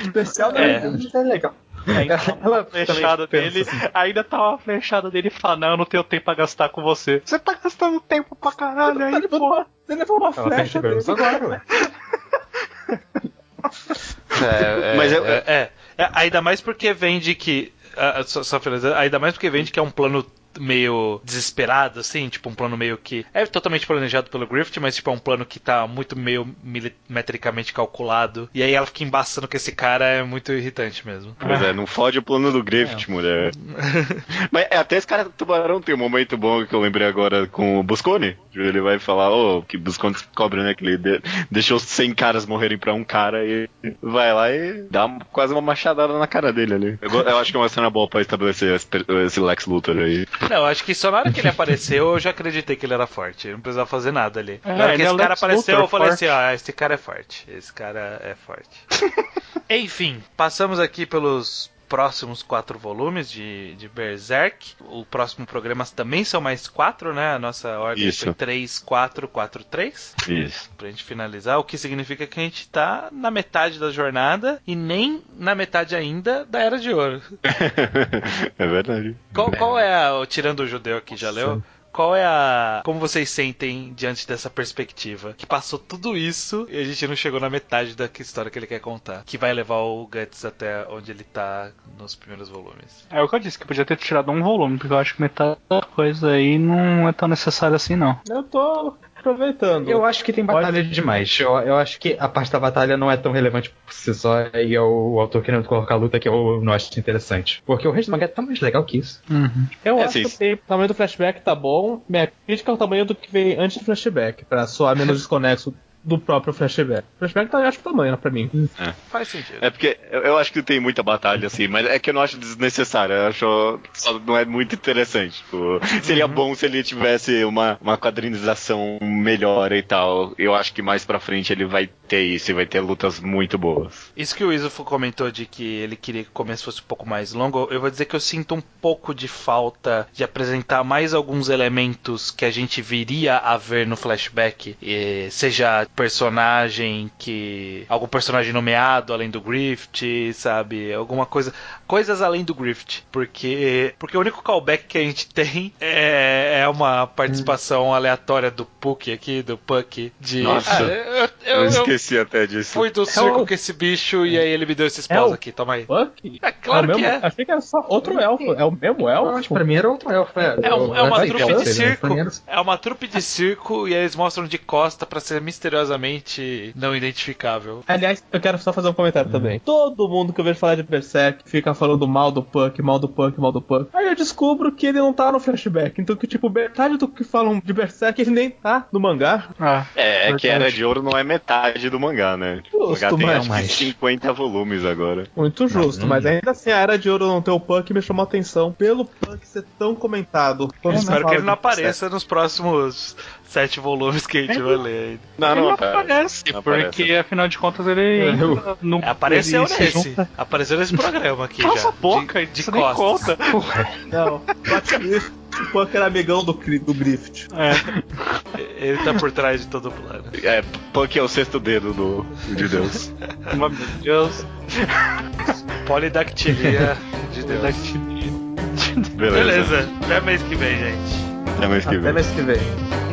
Especial da É. é legal. Ainda Ela a flechada também dele, pensa assim. ainda tá uma flechada dele e fala, não, eu não tenho tempo pra gastar com você. Você tá gastando tempo pra caralho Tá aí, levando pô. uma, ele levou uma Ela flecha pensa dele. agora, ué. É, é, Mas eu- é, é. É, ainda mais porque vende que. ah, só, só ainda mais porque vende que é um plano meio desesperado, assim, tipo um plano meio que. É totalmente planejado pelo Griffith, mas tipo é um plano que tá muito meio milimetricamente calculado. E aí ela fica embaçando que esse cara é muito irritante mesmo. Pois é, não fode o plano do Griffith, mulher. Mas é, até esse cara do tubarão tem um momento bom que eu lembrei agora com o Buscone. Ele vai falar, ô, que Buscone descobre, né? Que ele de- deixou 100 caras morrerem pra um cara e vai lá e dá quase uma machadada na cara dele ali. Eu, eu acho que é uma cena boa pra estabelecer esse, esse Lex Luthor aí. Não, acho que só na hora que ele apareceu eu já acreditei que ele era forte. Não precisava fazer nada ali. É, na hora que ele é esse cara apareceu, Luthor eu falei forte. assim: ah, esse cara é forte. Esse cara é forte. Enfim, passamos aqui pelos próximos quatro volumes de, de Berserk. O próximo programa também são mais quatro, né? A nossa ordem Isso. foi 3, 4, 4, 3. Isso. Pra gente finalizar, o que significa que a gente tá na metade da jornada e nem na metade ainda da Era de Ouro. é verdade. Qual, qual é a. Tirando o judeu aqui, já leu? Qual é a. Como vocês sentem diante dessa perspectiva? Que passou tudo isso e a gente não chegou na metade da história que ele quer contar. Que vai levar o Guts até onde ele tá nos primeiros volumes. É o que eu disse, que podia ter tirado um volume, porque eu acho que metade da coisa aí não é tão necessária assim, não. Eu tô aproveitando. Eu acho que tem batalha demais. Eu, eu acho que a parte da batalha não é tão relevante por si só e é o, o autor querendo colocar a luta que eu não acho interessante. Porque o resto do mangá é tão mais legal que isso. Eu É, acho sim. que o tamanho do flashback tá bom. Minha crítica é o tamanho do que vem antes do flashback, pra soar menos desconexo do próprio flashback. O flashback tá, eu acho, tamanho, né, pra mim. Faz sentido. É porque eu, eu acho que tem muita batalha, assim, mas é que eu não acho desnecessário. Eu acho só não é muito interessante. Tipo, seria bom se ele tivesse uma, uma quadrinização melhor e tal. Eu acho que mais pra frente ele vai ter isso e vai ter lutas muito boas. Isso que o Iso comentou de que ele queria que o começo fosse um pouco mais longo, eu vou dizer que eu sinto um pouco de falta de apresentar mais alguns elementos que a gente viria a ver no flashback, eh, seja personagem que. algum personagem nomeado além do Grift, sabe? Alguma coisa. Coisas além do Grift. Porque. Porque o único callback que a gente tem é, é uma participação aleatória do Puck aqui, do Puck, de. Nossa. Ah, eu, Eu, eu, esqueci até disso. fui do circo o- com esse bicho e aí ele me deu esse É o- aqui, toma aí. Puck? É claro é que mesmo, é. Achei que era só outro elfo. É o mesmo Eu elfo? acho que pra mim era outro elfo. É, É, um- é uma trupe de eu- circo. É uma trupe de circo e eles mostram de costa pra ser misteriosamente não identificável. Aliás, eu quero só fazer um comentário também. Todo mundo que eu vejo falar de Berserk fica falando mal do Puck, mal do Puck, mal do Puck. Aí eu descubro que ele não tá no flashback. Então, que tipo, metade do que falam de Berserk ele nem tá no mangá. Ah, É, é que. Era de Ouro não é metade do mangá, né? o mangá Justo, tem mas- acho que mas- 50 volumes agora. Muito justo, não- mas ainda assim a Era de Ouro não ter o Puck me chamou a atenção pelo Puck ser tão comentado. Eu espero que ele não apareça nos próximos sete volumes que a gente vai ler ainda. Não, ele não, não aparece. aparece, Não porque aparece. afinal de contas ele entra no, Apareceu ele se nesse. junta- Apareceu nesse programa aqui Cala já. boca, de, de nem costas. conta. Não, Puck era amigão do, do Grift. É, Ele tá por trás de todo o plano. É, Puck é o sexto dedo do, de Deus. meu Deus. Polidactilia de Deus. Beleza. Beleza. Até mês que vem, gente. Até mais que Até vem. mês que vem.